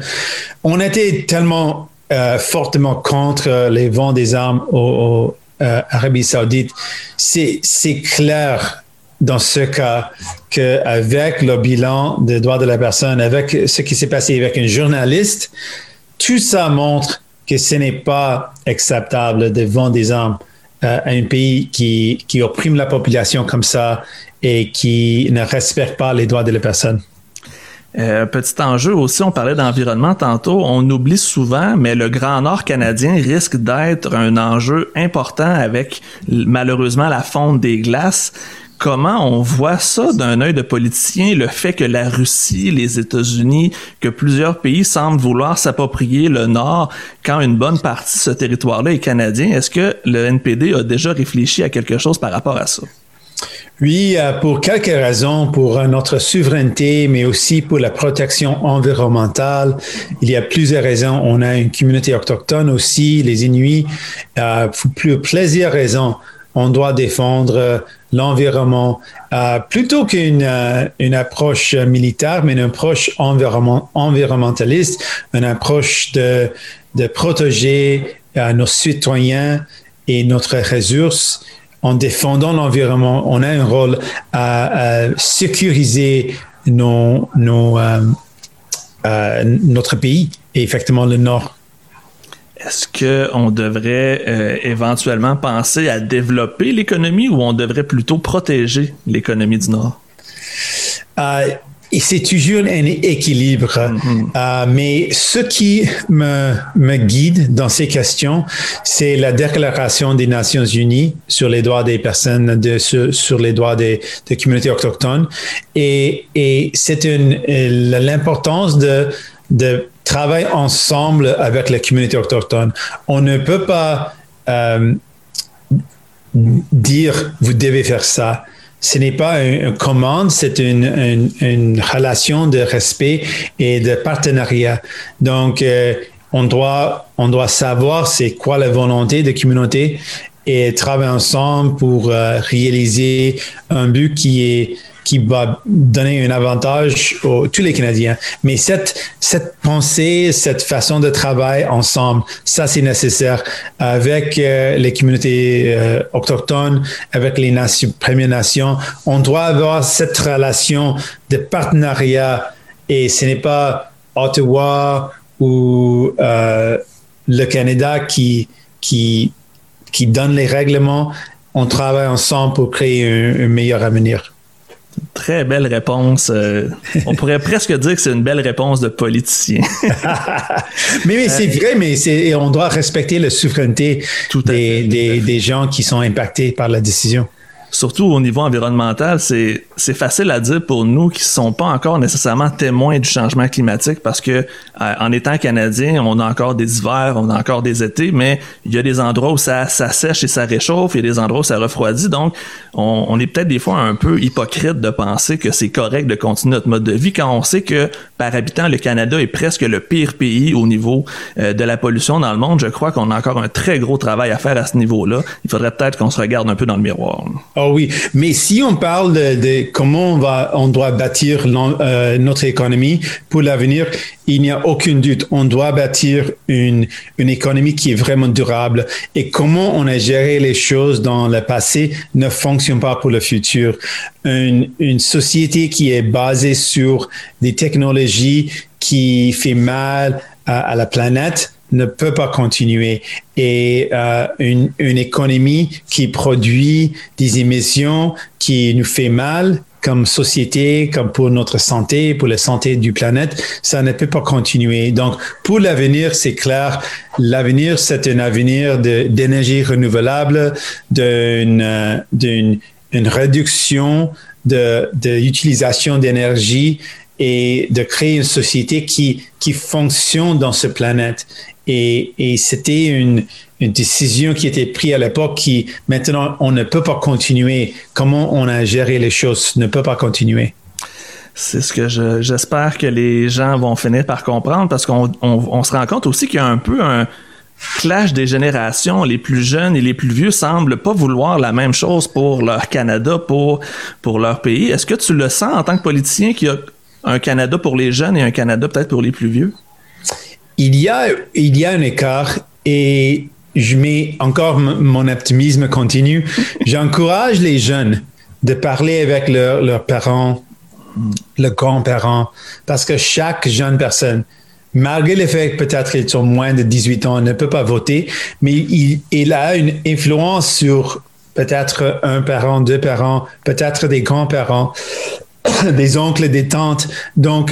On était tellement euh, fortement contre les vents des armes au, euh, Arabie Saoudite. C'est clair dans ce cas qu'avec le bilan des droits de la personne, avec ce qui s'est passé avec un journaliste, tout ça montre que ce n'est pas acceptable de vendre des armes euh, à un pays qui, qui opprime la population comme ça et qui ne respecte pas les droits de la personne. Euh, petit enjeu aussi, on parlait d'environnement tantôt, on oublie souvent, mais le Grand Nord canadien risque d'être un enjeu important avec malheureusement la fonte des glaces. Comment on voit ça d'un œil de politicien, le fait que la Russie, les États-Unis, que plusieurs pays semblent vouloir s'approprier le Nord quand une bonne partie de ce territoire-là est canadien. Est-ce que le NPD a déjà réfléchi à quelque chose par rapport à ça? Oui, euh, pour quelques raisons, pour notre souveraineté, mais aussi pour la protection environnementale. Il y a plusieurs raisons. On a une communauté autochtone aussi, les Inuits. Euh, pour plusieurs raisons, on doit défendre euh, l'environnement euh, plutôt qu'une une approche militaire, mais une approche environnementaliste, une approche de, de protéger nos citoyens et notre ressources en défendant l'environnement, on a un rôle à, sécuriser nos, euh, euh, notre pays et effectivement le Nord. Est-ce qu'on devrait euh, éventuellement penser à développer l'économie ou on devrait plutôt protéger l'économie du Nord? et c'est toujours un équilibre. Mm-hmm. Euh, mais ce qui me, me guide dans ces questions, c'est la Déclaration des Nations Unies sur les droits des personnes, de, sur, les droits des, des, communautés autochtones. Et, et c'est l'importance de, de travailler ensemble avec la communauté autochtone. On ne peut pas euh, dire vous devez faire ça ce n'est pas une, commande, c'est une, une, relation de respect et de partenariat. Donc, euh, on, doit, on doit savoir c'est quoi la volonté de la communauté et travailler ensemble pour euh, réaliser un but qui est qui va donner un avantage à tous les Canadiens. Mais cette, cette pensée, cette façon de travailler ensemble, ça c'est nécessaire avec euh, les communautés euh, autochtones, avec les Premières Nations. On doit avoir cette relation de partenariat et ce n'est pas Ottawa ou euh, le Canada qui, qui, qui donne les règlements. On travaille ensemble pour créer un meilleur avenir. Très belle réponse. Euh, on pourrait [laughs] presque dire que c'est une belle réponse de politicien. [laughs] mais, c'est vrai, mais on doit respecter la souveraineté des, des gens qui sont impactés par la décision surtout au niveau environnemental, c'est, facile à dire pour nous qui ne sont pas encore nécessairement témoins du changement climatique parce que euh, en étant canadien, on a encore des hivers, on a encore des étés, mais il y a des endroits où ça, ça sèche et ça réchauffe, il y a des endroits où ça refroidit. Donc, on, est peut-être des fois un peu hypocrite de penser que c'est correct de continuer notre mode de vie quand on sait que par habitant, le Canada est presque le pire pays au niveau euh, de la pollution dans le monde. Je crois qu'on a encore un très gros travail à faire à ce niveau-là. Il faudrait peut-être qu'on se regarde un peu dans le miroir. Oh oui, mais si on parle de, comment on doit bâtir euh, notre économie pour l'avenir, il n'y a aucun doute. On doit bâtir une, une économie qui est vraiment durable. Et comment on a géré les choses dans le passé ne fonctionne pas pour le futur. Une, une société qui est basée sur des technologies qui fait mal à la planète ne peut pas continuer. Et euh, une, économie qui produit des émissions qui nous fait mal comme société, comme pour notre santé, pour la santé du planète, ça ne peut pas continuer. Donc, pour l'avenir, c'est clair, l'avenir, c'est un avenir d'énergie renouvelable, d'une d'une une réduction de, de l'utilisation d'énergie et de créer une société qui, qui fonctionne dans ce planète. Et, et c'était une, décision qui était prise à l'époque qui, maintenant, on ne peut pas continuer. Comment on a géré les choses ne peut pas continuer. C'est ce que j'espère que les gens vont finir par comprendre parce qu'on on, on se rend compte aussi qu'il y a un peu un, clash des générations. Les plus jeunes et les plus vieux semblent pas vouloir la même chose pour leur Canada, pour, pour leur pays. Est-ce que tu le sens en tant que politicien qu'il y a un Canada pour les jeunes et un Canada peut-être pour les plus vieux? Il y a, il y a un écart et je mets encore mon optimisme continue. J'encourage les jeunes de parler avec leurs parents, leurs grands-parents, parce que chaque jeune personne, malgré le fait que peut-être qu'ils sont moins de 18 ans, ne peut pas voter, mais il, il a une influence sur peut-être un parent, deux parents, peut-être des grands-parents, [coughs] des oncles, des tantes. Donc,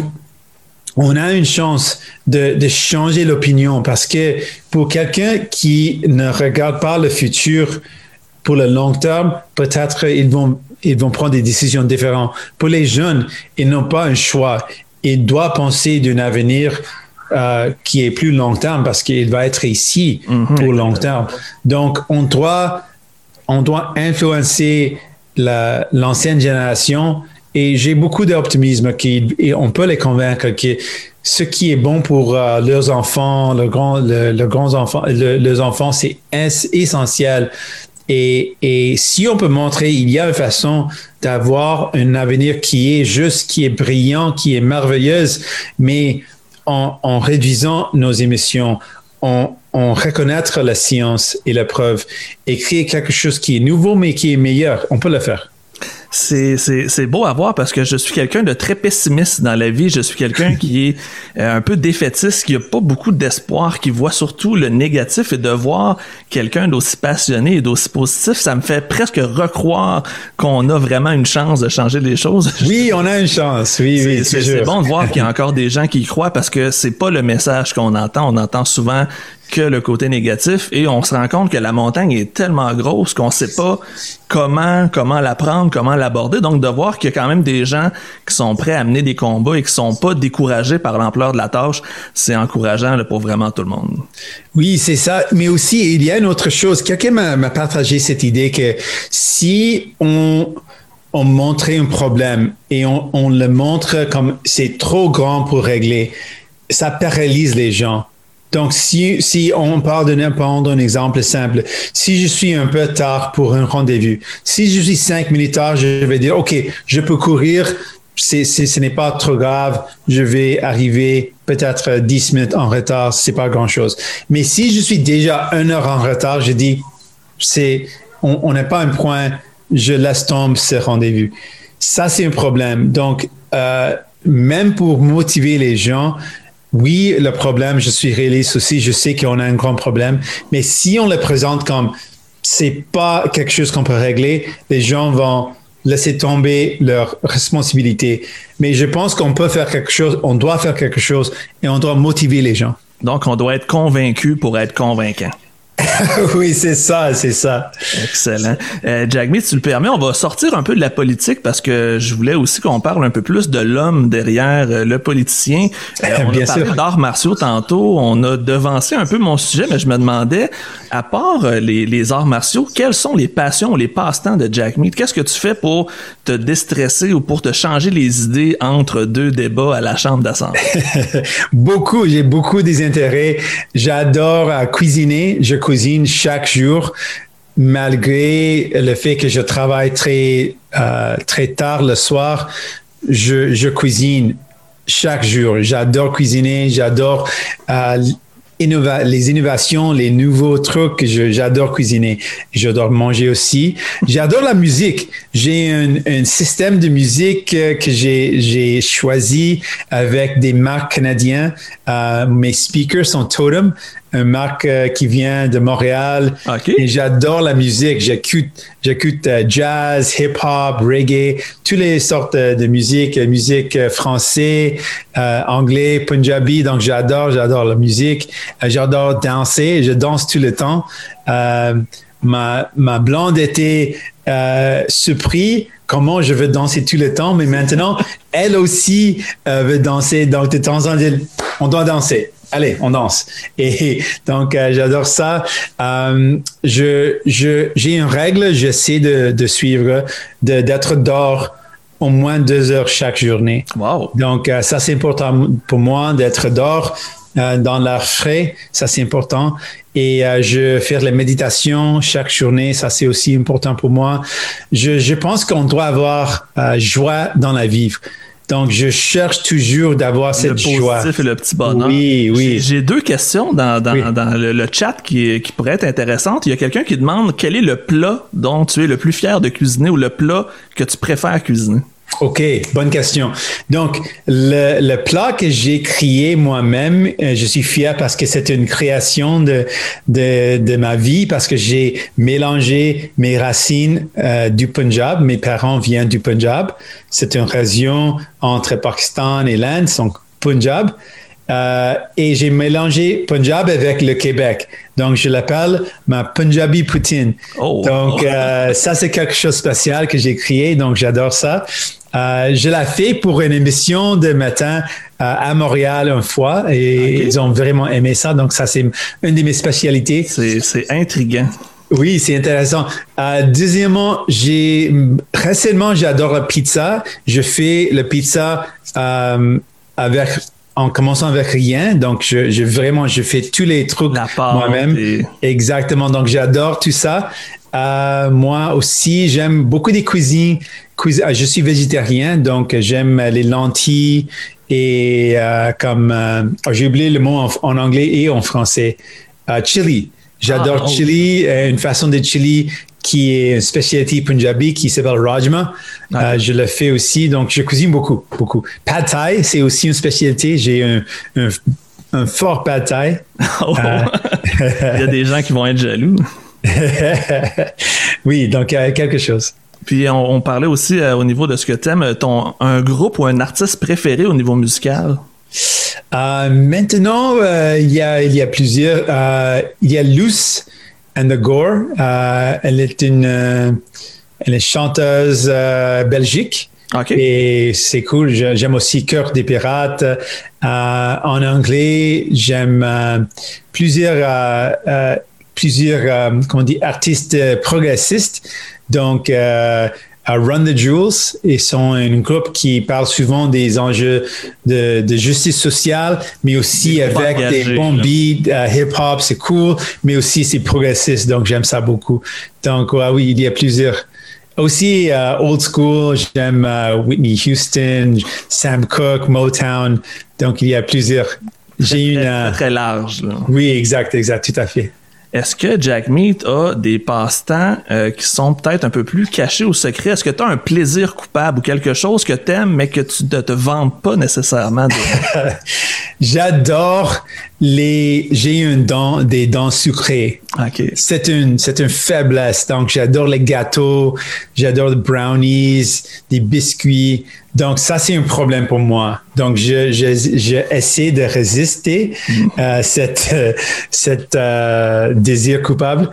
on a une chance de, de changer l'opinion parce que pour quelqu'un qui ne regarde pas le futur pour le long terme, peut-être ils vont, ils vont prendre des décisions différentes. Pour les jeunes, ils n'ont pas un choix. Ils doivent penser d'un avenir euh, qui est plus long terme parce qu'il va être ici mhm. pour long terme. Donc, on doit, on doit influencer l'ancienne génération et j'ai beaucoup d'optimisme qu'on peut les convaincre que ce qui est bon pour euh, leurs enfants, le grand, le, grands enfants, leurs enfants, c'est essentiel. Et, et, si on peut montrer, il y a une façon d'avoir un avenir qui est juste, qui est brillant, qui est merveilleuse, mais en, réduisant nos émissions, en, en, reconnaître la science et la preuve et créer quelque chose qui est nouveau mais qui est meilleur, on peut le faire c'est beau à voir parce que je suis quelqu'un de très pessimiste dans la vie. Je suis quelqu'un [laughs] qui est euh, un peu défaitiste, qui a pas beaucoup d'espoir, qui voit surtout le négatif et de voir quelqu'un d'aussi passionné et d'aussi positif, ça me fait presque recroire qu'on a vraiment une chance de changer les choses. [laughs] Oui, on a une chance. Oui, oui. C'est bon de voir qu'il y a encore des gens qui y croient parce que c'est pas le message qu'on entend. On entend souvent que le côté négatif et on se rend compte que la montagne est tellement grosse qu'on sait pas comment comment la prendre, comment l'aborder. Donc de voir qu'il y a quand même des gens qui sont prêts à mener des combats et qui sont pas découragés par l'ampleur de la tâche, c'est encourageant pour vraiment tout le monde. Oui, c'est ça. Mais aussi, il y a une autre chose. Quelqu'un m'a partagé cette idée que si on on montrait un problème et on, on le montre comme c'est trop grand pour régler, ça paralyse les gens. Donc, si, on parle de n'importe un exemple simple, si je suis un peu tard pour un rendez-vous, si je suis cinq minutes tard, je vais dire, OK, je peux courir, c'est, ce n'est pas trop grave, je vais arriver peut-être dix minutes en retard, c'est pas grand-chose. Mais si je suis déjà une heure en retard, je dis, c'est, on n'est pas un point, je laisse tomber ce rendez-vous. Ça, c'est un problème. Donc, euh, même pour motiver les gens, oui, le problème, je suis réaliste aussi, je sais qu'on a un grand problème, mais si on le présente comme c'est pas quelque chose qu'on peut régler, les gens vont laisser tomber leur responsabilité. Mais je pense qu'on peut faire quelque chose, on doit faire quelque chose et on doit motiver les gens. Donc, on doit être convaincu pour être convaincant. [laughs] [laughs] oui, c'est ça, c'est ça. Excellent. Euh, Jagme, tu le permets, on va sortir un peu de la politique parce que je voulais aussi qu'on parle un peu plus de l'homme derrière euh, le politicien. Euh, [laughs] on Bien a parlé d'arts martiaux tantôt, on a devancé un peu mon sujet, mais je me demandais, à part euh, les, les arts martiaux, quelles sont les passions, les passe-temps de Jack Mead? Qu'est-ce que tu fais pour te déstresser ou pour te changer les idées entre deux débats à la chambre d'assemblée? [laughs] beaucoup, j'ai beaucoup des intérêts. J'adore cuisiner. Je cuisine chaque jour, malgré le fait que je travaille très, euh, très tard le soir. Je, cuisine chaque jour. J'adore cuisiner, j'adore euh, les innovations, les nouveaux trucs. J'adore cuisiner. J'adore manger aussi. J'adore la musique. J'ai un, système de musique euh, que j'ai choisi avec des marques canadiennes. Euh, mes speakers sont Totem. Une marque euh, qui vient de Montréal. Et j'adore la musique. J'écoute, j'écoute euh, jazz, hip-hop, reggae, toutes les sortes euh, de musique, euh, musique français, euh, anglais, punjabi. Donc j'adore, j'adore la musique. J'adore danser. Je danse tout le temps. Ma, ma blonde était euh, surpris comment je veux danser tout le temps, mais maintenant, elle aussi euh, veut danser. Donc, de temps en temps, on doit danser. Allez, on danse. Et [laughs] donc, euh, j'adore ça. Euh, je, je, j'ai une règle, j'essaie de, de suivre, de, d'être dehors au moins deux heures chaque journée. Wow. Donc, euh, ça, c'est important pour moi d'être dehors euh, dans l'air frais. Ça, c'est important. Et euh, je fais la méditation chaque journée. Ça, c'est aussi important pour moi. Je, je pense qu'on doit avoir euh, joie dans la vie. Donc, je cherche toujours d'avoir cette joie. et le petit bonheur. Oui, oui. J'ai- J'ai deux questions dans, dans, Oui. dans le, le chat qui, qui pourraient être intéressantes. Il y a quelqu'un qui demande quel est le plat dont tu es le plus fier de cuisiner ou le plat que tu préfères cuisiner? OK, bonne question. Donc, le, le plat que j'ai créé moi-même, euh, je suis fier parce que c'est une création de, de, de ma vie, parce que j'ai mélangé mes racines euh, du Punjab. Mes parents viennent du Punjab. C'est une région entre Pakistan et l'Inde, donc Punjab. Euh, et j'ai mélangé Punjab avec le Québec. Donc, je l'appelle ma Punjabi poutine. Oh. Donc, euh, ça, c'est quelque chose de spécial que j'ai créé. Donc, j'adore ça. Euh, je l'ai fait pour une émission de matin à Montréal une fois et ils ont vraiment aimé ça. Donc, ça, c'est une de mes spécialités. C'est c'est intriguant. Oui, c'est intéressant. Euh, deuxièmement, j'ai récemment j'adore la pizza. Je fais la pizza euh, avec en commençant avec rien. Donc, je, je vraiment je fais tous les trucs moi-même. et- Exactement. Donc, j'adore tout ça. Euh, moi aussi, j'aime beaucoup des cuisines. cuisi- euh, je suis végétarien, donc j'aime les lentilles et euh, comme euh, oh, j'ai oublié le mot en, en anglais et en français. Chili. J'adore Ah, oh. chili, une façon de chili qui est une spécialité punjabi qui s'appelle rajma. Ah. Euh, je le fais aussi, donc je cuisine beaucoup, beaucoup. Pad thai, c'est aussi une spécialité. J'ai un, un, un fort pad thai. [laughs] Oh. Euh, Il y a des gens qui vont être jaloux. [laughs] oui, donc euh, quelque chose. Puis on, on parlait aussi au niveau de ce que t'aimes, ton un groupe ou un artiste préféré au niveau musical? Maintenant, il, y a, il y a plusieurs. Il y a Luce and the Gore. Euh, elle est une euh, elle est chanteuse euh, belgique. Ok. Et c'est cool. J'aime aussi Cœur des pirates. En anglais, j'aime plusieurs, plusieurs comment on dit, artistes progressistes. Donc, à Run the Jewels, ils sont un groupe qui parle souvent des enjeux de, de justice sociale, mais aussi avec des bons beats, euh, hip-hop, c'est cool, mais aussi c'est progressiste, donc j'aime ça beaucoup. Donc, ouais, oui, il y a plusieurs. Aussi, euh, old school, j'aime euh, Whitney Houston, Sam Cooke, Motown. Donc, il y a plusieurs. J'ai une. Très, très large. là. oui, exact, exact, tout à fait. Est-ce que Jack Meat a des passe-temps euh, qui sont peut-être un peu plus cachés ou secrets? Est-ce que tu as un plaisir coupable ou quelque chose que tu aimes mais que tu ne te vantes pas nécessairement? de- [laughs] J'adore les. J'ai une dent, des dents sucrées. OK. C'est une, c'est une faiblesse. Donc, j'adore les gâteaux, j'adore les brownies, des biscuits. Donc, ça, c'est un problème pour moi. Donc, je, je, je essaie de résister à cette, euh, cette euh, désir coupable.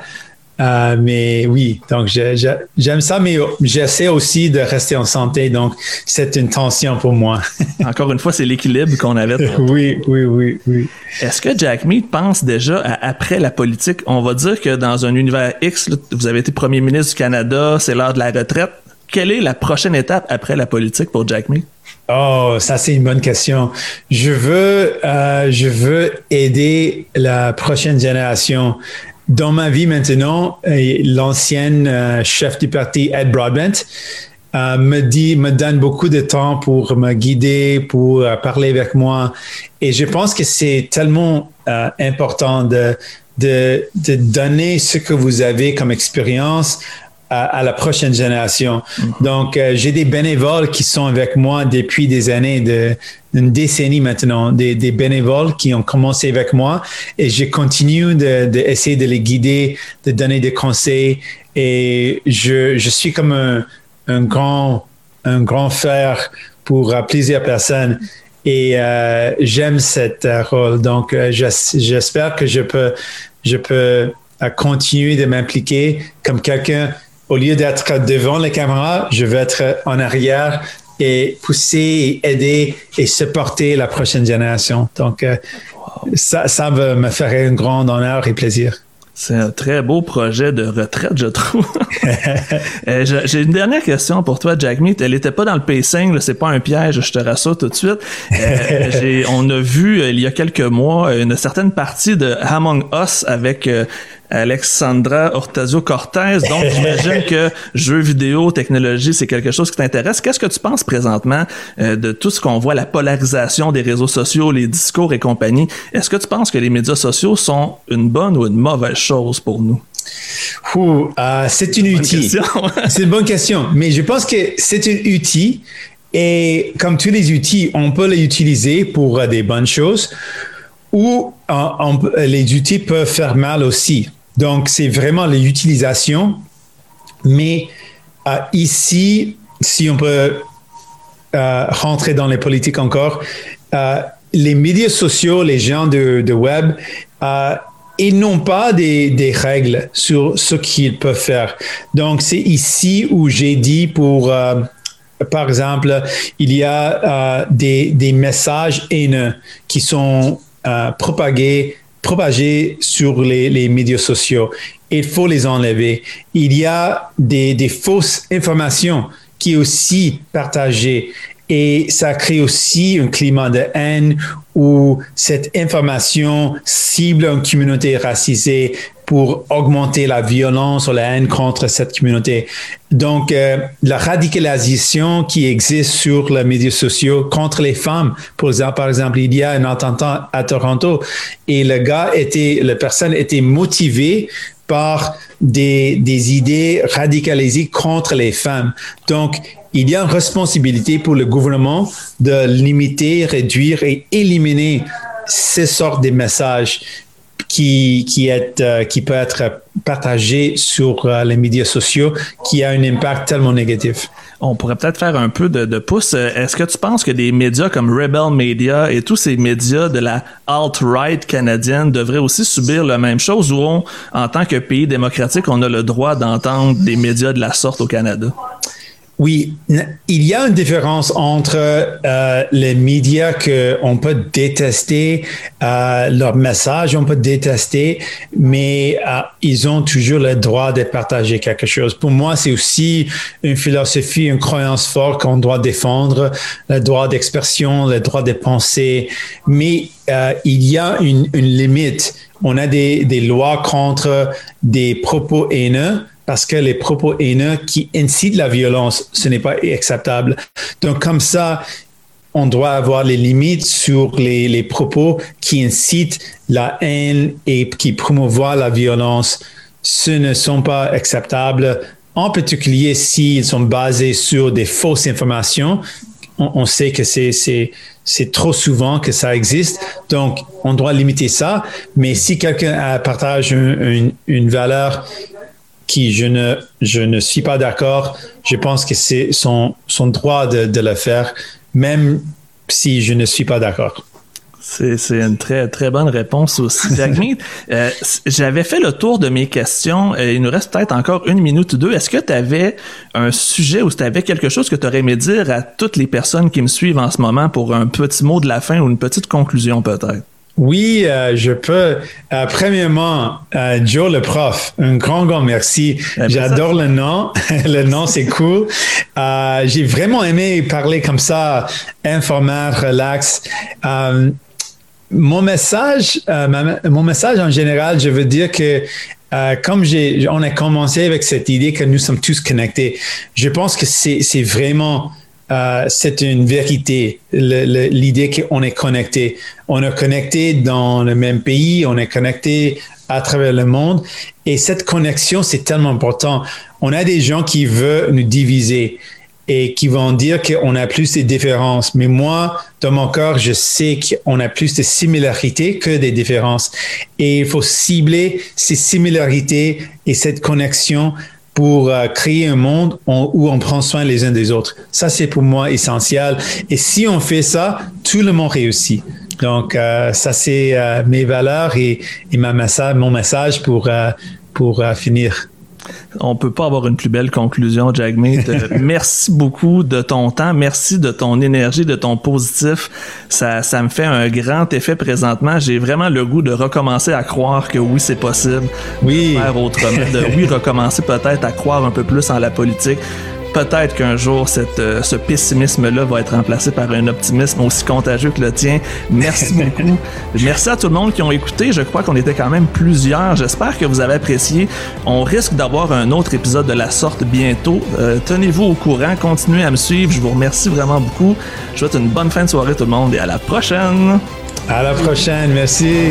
Euh, mais oui, donc j'aime ça, mais j'essaie aussi de rester en santé. Donc, c'est une tension pour moi. [laughs] Encore une fois, c'est l'équilibre qu'on avait. [laughs] oui, oui, oui, oui. Est-ce que Jack Meat pense déjà à après la politique? On va dire que dans un univers X, là, vous avez été premier ministre du Canada, c'est l'heure de la retraite. Quelle est la prochaine étape après la politique pour Jack Meat? Oh, ça c'est une bonne question. Je veux, euh, je veux aider la prochaine génération. Dans ma vie maintenant, euh, l'ancienne euh, chef du parti Ed Broadbent me dit, me donne beaucoup de temps pour me guider, pour parler avec moi, et je pense que c'est tellement important de, de de donner ce que vous avez comme expérience à, la prochaine génération. Mm-hmm. Donc, euh, j'ai des bénévoles qui sont avec moi depuis des années, de, une décennie maintenant, des, des bénévoles qui ont commencé avec moi et je continue d'essayer de, de, les guider, de donner des conseils et je, je suis comme un, un grand, un grand frère pour plusieurs personnes. Et euh, j'aime cette euh, rôle. Donc, euh, j'espère que je peux, je peux continuer de m'impliquer comme quelqu'un. Au lieu d'être devant la caméra, je vais être en arrière et pousser, et aider et supporter la prochaine génération. Donc, ça, ça va me faire un grand honneur et plaisir. C'est un très beau projet de retraite, je trouve. [laughs] Euh, j'ai une dernière question pour toi, Jack Meat. Elle n'était pas dans le pacing, c'est pas un piège, je te rassure tout de suite. Euh, [laughs] on a vu euh, il y a quelques mois une certaine partie de Among Us avec Alexandra Ortazio-Cortez. Donc, [laughs] j'imagine que jeux vidéo, technologie, c'est quelque chose qui t'intéresse. Qu'est-ce que tu penses présentement euh, de tout ce qu'on voit, la polarisation des réseaux sociaux, les discours et compagnie? Est-ce que tu penses que les médias sociaux sont une bonne ou une mauvaise chose pour nous? Euh, c'est une outil. [laughs] c'est une bonne question. Mais je pense que c'est un outil et comme tous les outils, on peut les utiliser pour des bonnes choses ou les outils peuvent faire mal aussi. Donc, c'est vraiment l'utilisation. Mais euh, ici, si on peut euh, rentrer dans les politiques encore, euh, les médias sociaux, les gens de, web, ils n'ont pas des, règles sur ce qu'ils peuvent faire. Donc, c'est ici où j'ai dit pour, par exemple, il y a des, des, messages haineux qui sont propagés propagés sur les, médias sociaux. Il faut les enlever. Il y a des, des fausses informations qui sont aussi partagées et ça crée aussi un climat de haine où cette information cible une communauté racisée pour augmenter la violence ou la haine contre cette communauté. Donc, euh, la radicalisation qui existe sur les médias sociaux contre les femmes, par exemple, par exemple, il y a un attentat à Toronto et le gars était, la personne était motivée par des idées radicalisées contre les femmes. Donc, il y a une responsabilité pour le gouvernement de limiter, réduire et éliminer ces sortes de messages qui, euh, qui peut être partagé sur euh, les médias sociaux qui a un impact tellement négatif. On pourrait peut-être faire un peu de, de pouce. Est-ce que tu penses que des médias comme Rebel Media et tous ces médias de la alt-right canadienne devraient aussi subir la même chose ou en tant que pays démocratique, on a le droit d'entendre des médias de la sorte au Canada? Oui, il y a une différence entre euh, les médias qu'on peut détester, euh, leur message on peut détester, mais euh, ils ont toujours le droit de partager quelque chose. Pour moi, c'est aussi une philosophie, une croyance forte qu'on doit défendre, le droit d'expression, le droit de penser, mais euh, il y a une, limite. On a des lois contre des propos haineux parce que les propos haineux qui incitent la violence, ce n'est pas acceptable. Donc, comme ça, on doit avoir les limites sur les, propos qui incitent la haine et qui promouvoient la violence. Ce ne sont pas acceptables, en particulier s'ils sont basés sur des fausses informations. On, sait que c'est, c'est, trop souvent que ça existe. Donc, on doit limiter ça. Mais si quelqu'un partage une valeur qui je ne, je ne suis pas d'accord. Je pense que c'est son, son droit de, de le faire, même si je ne suis pas d'accord. C'est une très très bonne réponse aussi, [laughs] euh, J'avais fait le tour de mes questions. Euh, il nous reste peut-être encore une minute ou deux. Est-ce que tu avais un sujet ou tu avais quelque chose que tu aurais aimé dire à toutes les personnes qui me suivent en ce moment pour un petit mot de la fin ou une petite conclusion peut-être? Oui, euh, je peux. Euh, premièrement, euh, Joe le prof, un grand, grand merci. Ben, J'adore le nom. [laughs] le nom, c'est cool. J'ai vraiment aimé parler comme ça, informel, relax. mon message, mon message en général, je veux dire que comme j'ai, on a commencé avec cette idée que nous sommes tous connectés, je pense que c'est vraiment euh, c'est une vérité, l'idée qu'on est connecté. On est connecté dans le même pays, on est connecté à travers le monde. Et cette connexion, c'est tellement important. On a des gens qui veulent nous diviser et qui vont dire qu'on a plus de différences. Mais moi, dans mon corps, je sais qu'on a plus de similarités que des différences. Et il faut cibler ces similarités et cette connexion pour euh, créer un monde où on prend soin les uns des autres. Ça, c'est pour moi essentiel. Et si on fait ça, tout le monde réussit. Donc, euh, ça, c'est euh, mes valeurs et, et ma message, mon message pour, pour finir. On peut pas avoir une plus belle conclusion, Jagmeet. [laughs] merci beaucoup de ton temps, merci de ton énergie, de ton positif. Ça, ça me fait un grand effet présentement. J'ai vraiment le goût de recommencer à croire que oui, c'est possible. Oui. De faire autrement. De oui, recommencer peut-être à croire un peu plus en la politique peut-être qu'un jour, cette, euh, ce pessimisme-là va être remplacé par un optimisme aussi contagieux que le tien. Merci [laughs] beaucoup. Merci à tout le monde qui ont écouté. Je crois qu'on était quand même plusieurs. J'espère que vous avez apprécié. On risque d'avoir un autre épisode de la sorte bientôt. Euh, tenez-vous au courant. Continuez à me suivre. Je vous remercie vraiment beaucoup. Je vous souhaite une bonne fin de soirée tout le monde et à la prochaine. À la prochaine. Merci.